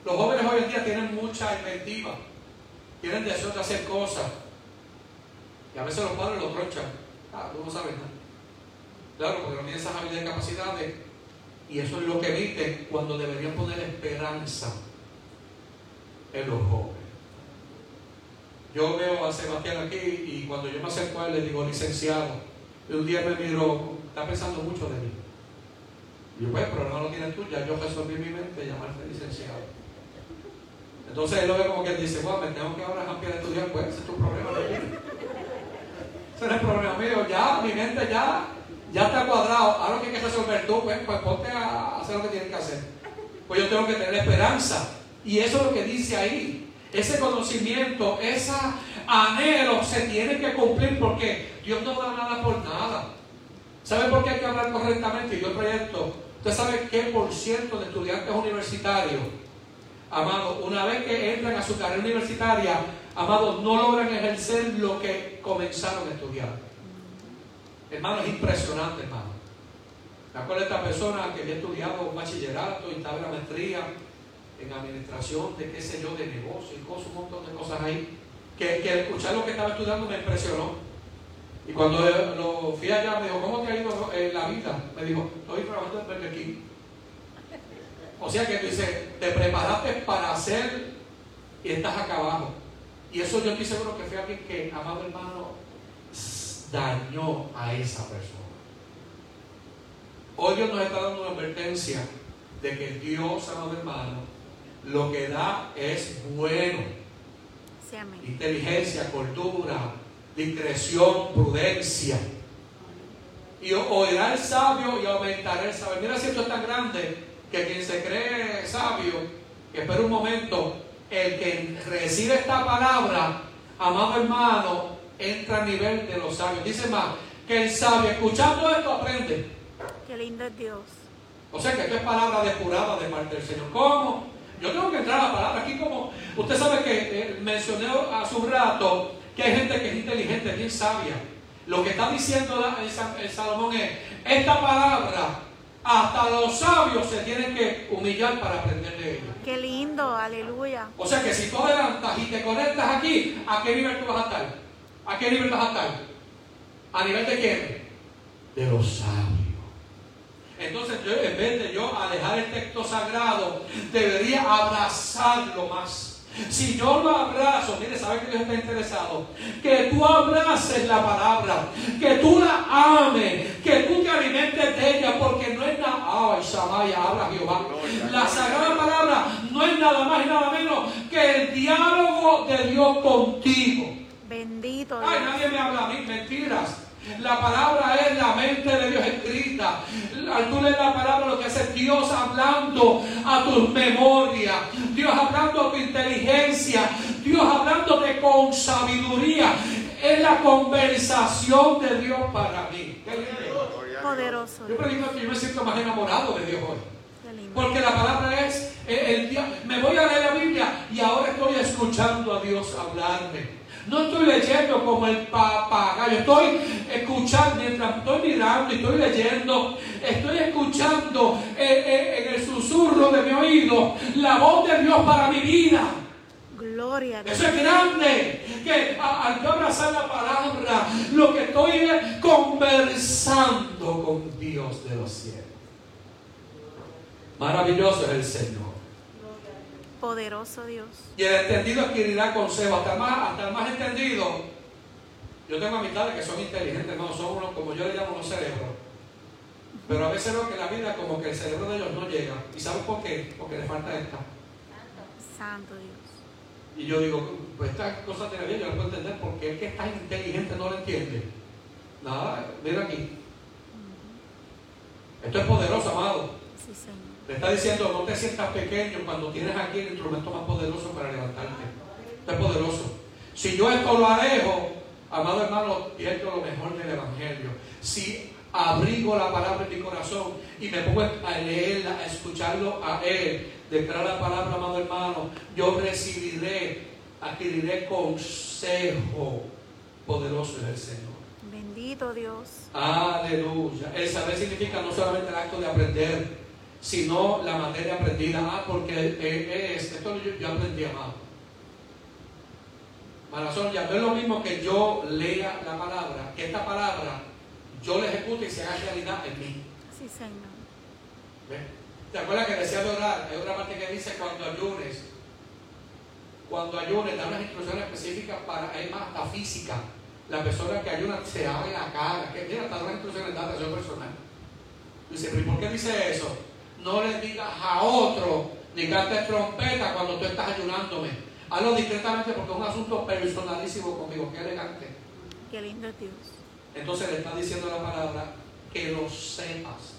Los jóvenes hoy en día tienen mucha inventiva. tienen deseo de hacer cosas. Y a veces los padres lo tronchan. Ah, tú no sabes nada. Claro, porque no tienen esas habilidades y capacidades. Y eso es lo que eviten cuando deberían poner esperanza en los jóvenes. Yo veo a Sebastián aquí y cuando yo me acerco a él le digo, licenciado, y un día me miró, está pensando mucho de mí. Y yo, pues, pero no lo tienes tú, ya yo resolví mi mente llamarte licenciado. Entonces él lo ve como que él dice, bueno, me tengo que ahora cambiar de estudiar, pues ese es tu problema. Ese no es el problema mío, ya mi mente ya, ya está cuadrado. Ahora que hay que resolver tú, pues, pues ponte a hacer lo que tienes que hacer. Pues yo tengo que tener esperanza. Y eso es lo que dice ahí. Ese conocimiento, ese anhelo se tiene que cumplir porque Dios no da nada por nada. ¿Sabe por qué hay que hablar correctamente? Y yo proyecto. ¿Usted sabe qué por ciento de estudiantes universitarios, amados, una vez que entran a su carrera universitaria, amados, no logran ejercer lo que comenzaron a estudiar? Hermano, es impresionante, hermano. Me acuerdo de esta persona que había estudiado un bachillerato y estaba en la maestría en administración de qué sé yo, de negocio y cosas, un montón de cosas ahí, que, que escuchar lo que estaba estudiando me impresionó. Y cuando lo fui allá, me dijo, ¿cómo te ha ido en la vida? Me dijo, estoy trabajando en Burger King. O sea que tú dices, te preparaste para hacer y estás acá abajo. Y eso yo estoy seguro que fue alguien que, amado hermano, dañó a esa persona. Hoy Dios nos está dando una advertencia de que Dios, amado hermano, lo que da es bueno. Sí, amén. Inteligencia, cordura, discreción, prudencia. Y oirá el sabio y aumentará el saber. Mira si esto es tan grande que quien se cree sabio, que espera un momento, el que recibe esta palabra, amado hermano, entra a nivel de los sabios. Dice más, que el sabio, escuchando esto, aprende. Qué lindo es Dios. O sea que esto es palabra depurada de parte del Señor. ¿Cómo? Yo tengo que entrar a la palabra aquí como, usted sabe que eh, mencioné hace un rato que hay gente que es inteligente, bien sabia. Lo que está diciendo el, Sa- el Salomón es, esta palabra, hasta los sabios se tienen que humillar para aprender de ella. Qué lindo, aleluya. O sea que si tú adelantas y te conectas aquí, ¿a qué nivel tú vas a estar? ¿A qué nivel vas a estar? ¿A nivel de quién? De los sabios. Entonces yo, en vez de yo alejar el texto sagrado, debería abrazarlo más. Si yo lo abrazo, mire, ¿sabe que Dios está interesado? Que tú abraces la palabra, que tú la ames, que tú te alimentes de ella, porque no es nada, ay, Samaya, habla Jehová. La sagrada palabra no es nada más y nada menos que el diálogo de Dios contigo. Bendito Ay, Dios. nadie me habla a mí, mentiras. La palabra es la mente de Dios escrita. Al tú leer la palabra, lo que hace es Dios hablando a tus memorias, Dios hablando a tu inteligencia, Dios hablándote con sabiduría. Es la conversación de Dios para mí. Qué lindo. Poderoso Yo predico que yo me siento más enamorado de Dios hoy. Porque la palabra es, el día- me voy a leer la Biblia y ahora estoy escuchando a Dios hablarme. No estoy leyendo como el papagayo, estoy escuchando mientras estoy mirando y estoy leyendo, estoy escuchando eh, eh, en el susurro de mi oído la voz de Dios para mi vida. Gloria a Dios. Eso es grande. Que al yo abrazar la palabra, lo que estoy es conversando con Dios de los cielos. Maravilloso es el Señor. Poderoso Dios. Y el entendido adquirirá consejo. Hasta el más, hasta el más entendido. Yo tengo amistades que son inteligentes, no son unos, como yo le llamo, unos cerebros. Pero a veces veo que la vida como que el cerebro de ellos no llega. ¿Y saben por qué? Porque le falta esta. Santo Dios. Y yo digo, pues estas cosas de la vida yo las puedo entender porque el que está inteligente no lo entiende. Nada, mira aquí. Esto es poderoso, amado. Sí, Señor. Le está diciendo, no te sientas pequeño cuando tienes aquí el instrumento más poderoso para levantarte. Esto es poderoso. Si yo esto lo alejo, amado hermano, pierdo lo mejor del Evangelio. Si abrigo la palabra en mi corazón y me pongo a leerla, a escucharlo a Él, declarar la palabra, amado hermano, yo recibiré, adquiriré consejo poderoso del Señor. Bendito Dios. Aleluya. El saber significa no solamente el acto de aprender, sino la materia aprendida. Ah, porque eh, es, esto yo, yo aprendí amado. Marazón, ya no es lo mismo que yo lea la palabra, que esta palabra yo la ejecute y se haga realidad en mí. Sí, Señor. ¿Ves? ¿Te acuerdas que decía de orar? Hay otra parte que dice cuando ayunes. Cuando ayunes, da unas instrucciones específicas para, es más, hasta física. La persona que ayuna se abre la cara. Que, mira, hasta unas instrucciones de atención personal. Dice, ¿pero por qué dice eso? No le digas a otro, ni cantes trompeta cuando tú estás ayunándome. Hazlo discretamente porque es un asunto personalísimo conmigo. Qué elegante. Qué lindo es Dios. Entonces le está diciendo la palabra que lo sepas.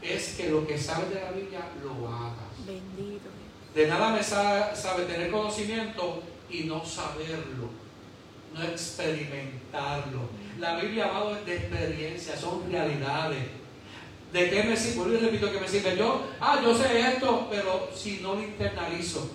Es que lo que sabes de la Biblia lo hagas. Bendito. De nada me sa- sabe tener conocimiento y no saberlo, no experimentarlo. La Biblia, es de experiencia, son realidades. ¿De qué me sirve? Vuelvo y repito que me sirve. Yo, ah, yo sé esto, pero si no lo internalizo.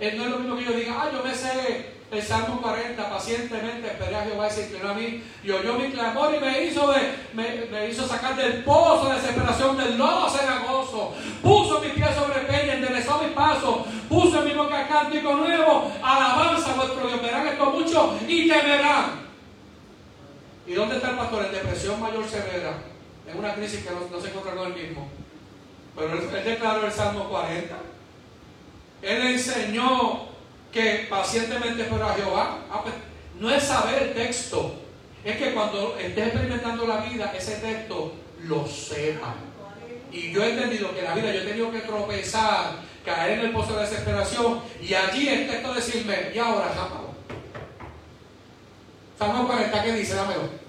Eh, no es lo mismo que yo diga, ah, yo me sé el Salmo 40, pacientemente esperé a Jehová y se inclinó a mí y oyó mi clamor y me hizo, de, me hizo sacar del pozo de desesperación del lodo cenagoso. Puso mis pies sobre peña, enderezó mis pasos, puso en mi boca cántico nuevo, alabanza a vuestro Dios. Verán esto mucho y temerán. ¿Y dónde está el pastor? En depresión mayor severa, en una crisis que no, no se encuentra con él mismo. Pero él, él declaró el Salmo 40. Él enseñó que pacientemente esperó a Jehová. Ah, pues, no es saber el texto, es que cuando estés experimentando la vida, ese texto lo sepa. Y yo he entendido que la vida yo he tenido que tropezar, caer en el pozo de desesperación y allí el texto decirme, y ahora, rápido. Salmo 40, ¿qué dice? Dámelo.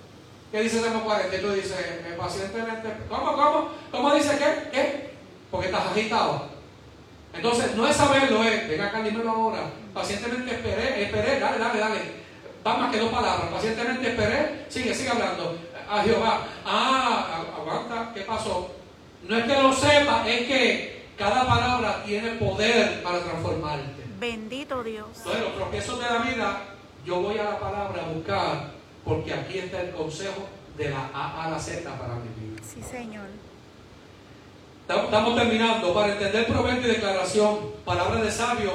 ¿Qué dice Salmo 40? Y tú dices, eh, pacientemente, ¿cómo, cómo? ¿Cómo dice qué? ¿Qué? Porque estás agitado. Entonces, no es saberlo, es, venga acá, dímelo ahora. Pacientemente esperé, esperé, dale, dale, dale. Va más que dos palabras. Pacientemente esperé, sigue, sigue hablando. A Jehová. Ah, aguanta, ¿qué pasó? No es que lo sepa, es que cada palabra tiene poder para transformarte. Bendito Dios. Entonces, los tropiezos de la vida, yo voy a la palabra a buscar, porque aquí está el consejo de la A a la Z para mi vida. Sí, Señor. Estamos terminando. Para entender proverbio y declaración, palabras de sabio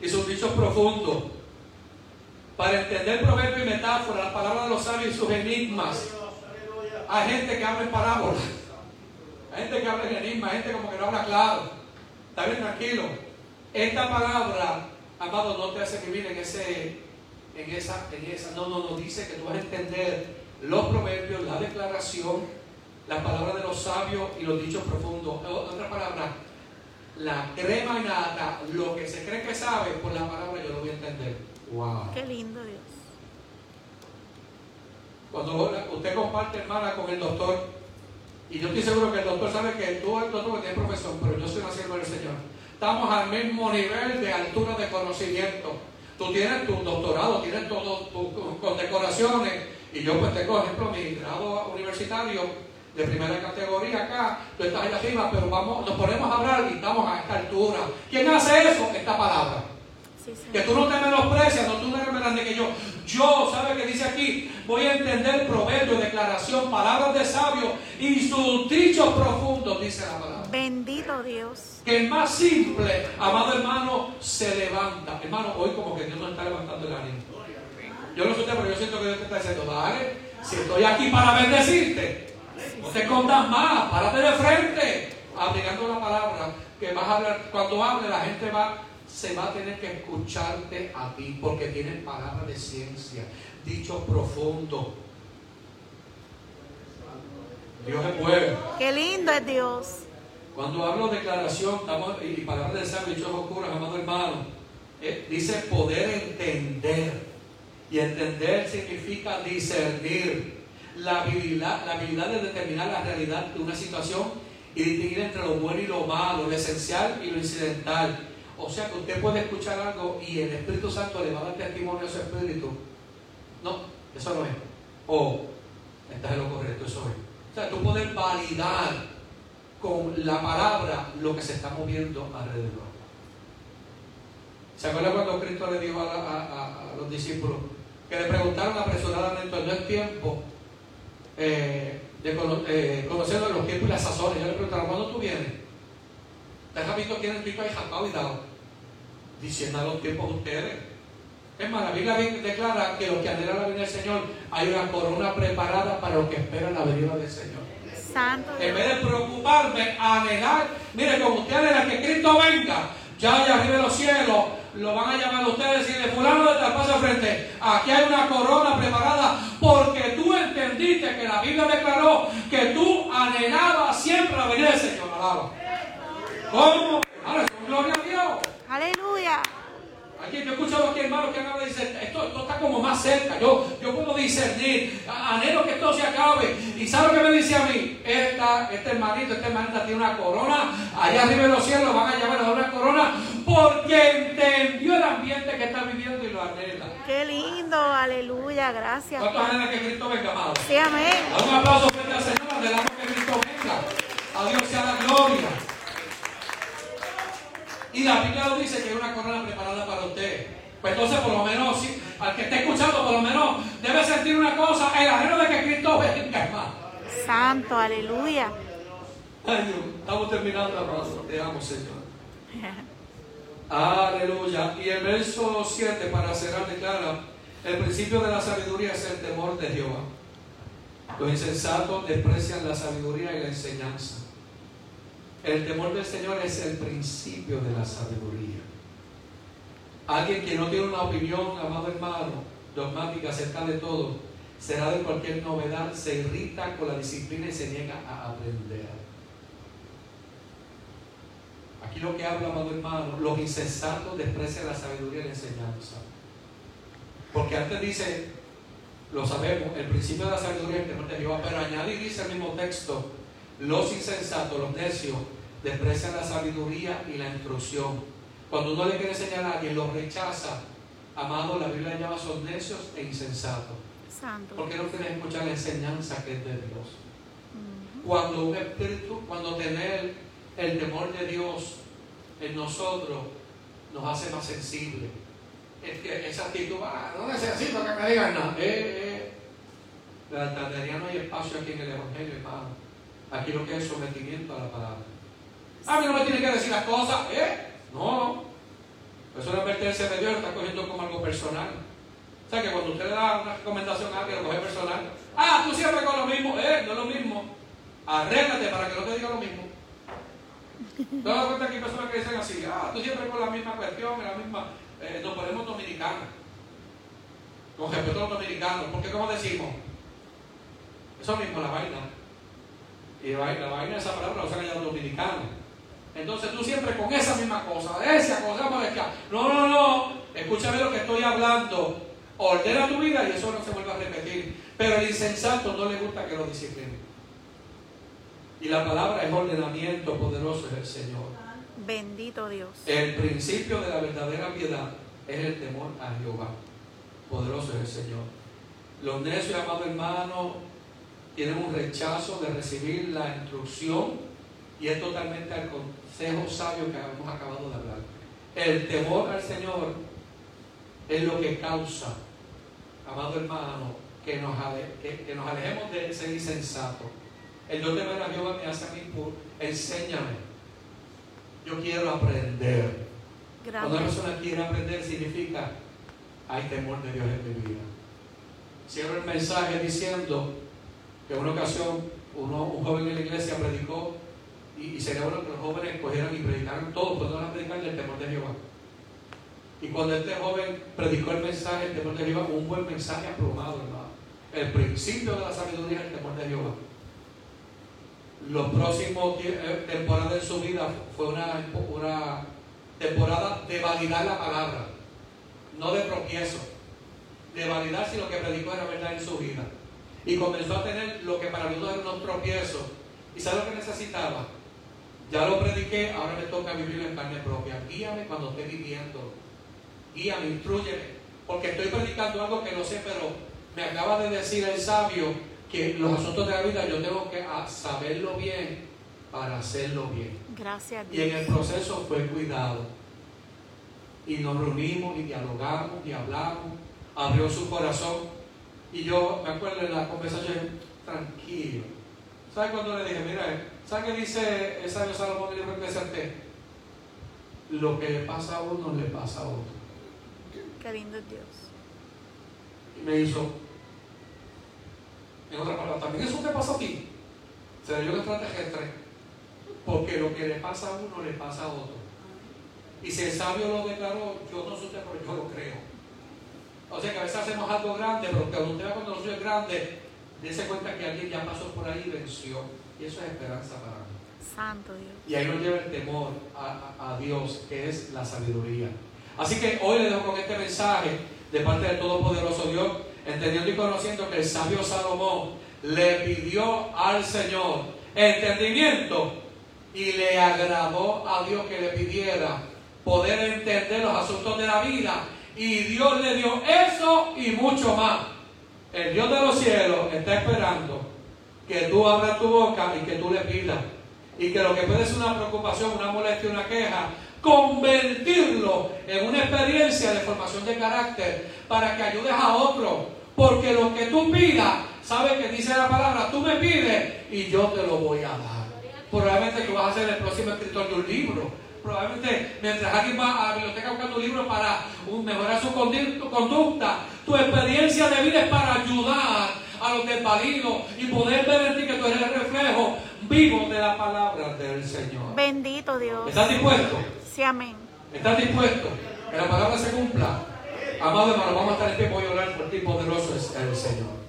y sus dichos profundos. Para entender proverbio y metáfora, las palabras de los sabios y sus enigmas. Hay gente que habla en parábolas. Hay gente que habla en enigmas, hay gente como que no habla claro. Está bien, tranquilo. Esta palabra, amado, no te hace vivir en ese, en esa, en esa. No, no, no. Dice que tú vas a entender los proverbios, la declaración, las palabras de los sabios y los dichos profundos. Otra palabra, la crema y nata, lo que se cree que sabe, por la palabra yo lo voy a entender. Wow. Qué lindo Dios. Cuando usted comparte, hermana, con el doctor, y yo estoy seguro que el doctor sabe que tú eres doctor que tienes profesor, pero yo soy una sierva del Señor. Estamos al mismo nivel de altura de conocimiento. Tú tienes tu doctorado, tienes todo tu condecoraciones, y yo pues tengo, ejemplo, mi grado universitario de primera categoría acá, tú estás allá arriba, pero vamos, nos ponemos a hablar y estamos a esta altura. ¿Quién hace eso? Esta palabra. Sí, Que tú no te menosprecias, no tú no eres más grande que yo. Yo, ¿sabe qué dice aquí? Voy a entender proverbios, declaración, palabras de sabio y sus dichos profundos, dice la palabra. Bendito Dios. Que el más simple, amado hermano, se levanta. Hermano, hoy como que Dios nos está levantando el ánimo. Yo no sé pero yo siento que Dios te está diciendo, dale, si estoy aquí para bendecirte, no te escondas más, párate de frente, aplicando la palabra, que vas a hablar, cuando hable la gente va, se va a tener que escucharte a ti, porque tienes palabras de ciencia, dichos profundos. Dios es bueno. Qué lindo es Dios. Cuando hablo de declaración estamos- y palabras de sabio, dichos oscuros, amado hermano, eh, dice poder entender. Y entender significa discernir. La habilidad, la habilidad de determinar la realidad de una situación y distinguir entre lo bueno y lo malo, lo esencial y lo incidental. O sea que usted puede escuchar algo y el Espíritu Santo le va a dar testimonio a su espíritu. No, eso no es. O estás en lo correcto, eso es. O sea, tú puedes validar con la palabra lo que se está moviendo alrededor. ¿Se acuerda cuando Cristo le dijo a, los discípulos que le preguntaron apresuradamente, no es tiempo eh, de cono- eh, conociendo los tiempos y las sazones? Yo le preguntaron, ¿cuándo tú vienes? ¿Te has visto quién es Cristo ahí jactado y dado? Diciendo a los tiempos ustedes. Es más, la Biblia declara que los que anhelan la venida del Señor hay una corona preparada para los que esperan la venida del Señor. Santo En vez de preocuparme, anhelar, mire, como usted anhela que Cristo venga, ya allá arriba de los cielos, lo van a llamar a ustedes y de fulano de tal paso al frente. Aquí hay una corona preparada porque tú entendiste que la Biblia declaró que tú anhelabas siempre la venida del Señor. Alaba. ¿Cómo? Gloria a Dios. Aleluya. Aquí, yo he escuchado aquí hermanos que han hablado y dicen, esto, esto está como más cerca, yo, yo puedo discernir, anhelo que esto se acabe. ¿Y sabe lo que me dice a mí? Esta, este hermanito, esta hermanita tiene una corona, allá arriba en los cielos van a llamar a una corona porque entendió el ambiente que está viviendo y lo anhela. Qué lindo. Aleluya. Gracias. ¿Cuántos anhelan que Cristo venga, amado? Sí, amén. Un aplauso frente al Señor, anhelamos que Cristo venga. A Dios sea la gloria. Y la Biblia nos dice que hay una corona preparada para usted. Pues entonces, por lo menos, si- al que esté escuchando, por lo menos debe sentir una cosa: el anhelo de que Cristo venga, hermano. Santo. Aleluya. Ay, Dios, estamos terminando, hermano. Te amo, Señor. Aleluya. Y el verso 7, para cerrar, declara: el principio de la sabiduría es el temor de Jehová. Los insensatos desprecian la sabiduría y la enseñanza. El temor del Señor es el principio de la sabiduría. Alguien que no tiene una opinión, amado hermano, dogmática acerca de todo, será de cualquier novedad, se irrita con la disciplina y se niega a aprender. Aquí lo que habla, amado hermano, los insensatos desprecian la sabiduría y la enseñanza. Porque antes dice, lo sabemos, el principio de la sabiduría es el temor de Jehová, pero añade y dice el mismo texto, los insensatos, los necios, desprecian la sabiduría y la instrucción. Cuando uno le quiere enseñar a alguien, lo rechaza. Amado, la Biblia llama son necios e insensatos. Santo. Porque no quieres escuchar la enseñanza que es de Dios. Cuando un espíritu, cuando tener el temor de Dios en nosotros nos hace más sensibles. Es que esa actitud, ah, no necesito que me digan nada. Eh, eh. La altanería no hay espacio aquí en el Evangelio, hermano. Aquí lo que es sometimiento a la palabra. A mí no me tiene que decir las cosas, ¿eh? No. Eso es advertencia de Dios, lo está cogiendo como algo personal. O sea que cuando usted le da una recomendación a alguien, lo coge personal. Ah, tú siempre con lo mismo, eh, no es lo mismo. Arréglate para que no te diga lo mismo. ¿Te das cuenta que hay personas que dicen así? Ah, tú siempre con la misma cuestión, la misma. eh, nos ponemos dominicanos. Con respeto a los dominicanos. Porque, como decimos? Eso mismo, la vaina. Y la vaina, la vaina esa palabra la usan ya los dominicanos. Entonces tú siempre con esa misma cosa, esa cosa, vamos. No, no, no. Escúchame lo que estoy hablando. Ordena tu vida y eso no se vuelve a repetir. Pero el insensato no le gusta que lo disciplinen. Y la palabra es ordenamiento poderoso del Señor. Bendito Dios. El principio de la verdadera piedad es el temor a Jehová. Poderoso es el Señor. Los necios, amado hermano, tienen un rechazo de recibir la instrucción y es totalmente al consejo sabio que hemos acabado de hablar. El temor al Señor es lo que causa, amado hermano, que nos, ale- que, que nos alejemos de ser insensato. El yo temer a Jehová me hace a mí, pu- enséñame. Yo quiero aprender. Cuando una Gracias. persona quiere aprender significa hay temor de Dios en mi vida. Cierro el mensaje diciendo que en una ocasión uno, un joven en la iglesia predicó y, y sería bueno que los jóvenes cogieran y predicaran todo, pues no van a predicar del temor de Jehová. Y cuando este joven predicó el mensaje, el temor de Jehová, un buen mensaje aplomado, hermano. El principio de la sabiduría es el temor de Jehová. Los próximos eh, temporadas de su vida fue una, una temporada de validar la palabra, no de tropiezo, de validar si lo que predicó era verdad en su vida. Y comenzó a tener lo que para algunos eran unos tropiezos. ¿Y sabe lo que necesitaba? Ya lo prediqué, ahora me toca vivirlo en carne propia. Guíame cuando esté viviendo. Guíame, instruyeme. Porque estoy predicando algo que no sé, pero me acaba de decir el sabio que los asuntos de la vida yo tengo que ah, saberlo bien para hacerlo bien. Gracias Y en Dios. el proceso fue cuidado. Y nos reunimos y dialogamos y hablamos. Abrió su corazón. Y yo me acuerdo en la conversación, tranquilo. ¿Sabes cuando le dije, mira, ¿sabes qué dice el sabio Salomón en el libro de Eclesiastés? Lo que le pasa a uno le pasa a otro. Qué lindo Dios. Y me hizo, en otras palabras, también eso te pasa a ti. Se dio un extraterrestre. Porque lo que le pasa a uno le pasa a otro. Y si el sabio lo declaró, yo no sé usted, pero yo lo creo. O sea que a veces hacemos algo grande, pero que usted cuando lo suyo es grande, dése cuenta que alguien ya pasó por ahí y venció. Y eso es esperanza para mí. Santo Dios. Y ahí nos lleva el temor a, a- a Dios, que es la sabiduría. Así que hoy le dejo con este mensaje de parte del Todopoderoso Dios, entendiendo y conociendo que el sabio Salomón le pidió al Señor entendimiento y le agradó a Dios que le pidiera poder entender los asuntos de la vida. Y Dios le dio eso y mucho más. El Dios de los cielos está esperando que tú abras tu boca y que tú le pidas. Y que lo que puede ser una preocupación, una molestia, una queja, convertirlo en una experiencia de formación de carácter para que ayudes a otro. Porque lo que tú pidas, sabes que dice la palabra, tú me pides y yo te lo voy a dar. Probablemente tú vas a ser el próximo escritor de un libro. Probablemente mientras alguien va a la biblioteca buscando un libro para mejorar su conducta, tu experiencia de vida es para ayudar a los desvalidos y poder ver en ti que tú eres el reflejo vivo de la palabra del Señor. Bendito Dios. ¿Estás dispuesto? Sí, amén. ¿Estás dispuesto? Que la palabra se cumpla. Amado hermano, vamos a estar en voy a orar por ti, poderoso es el Señor.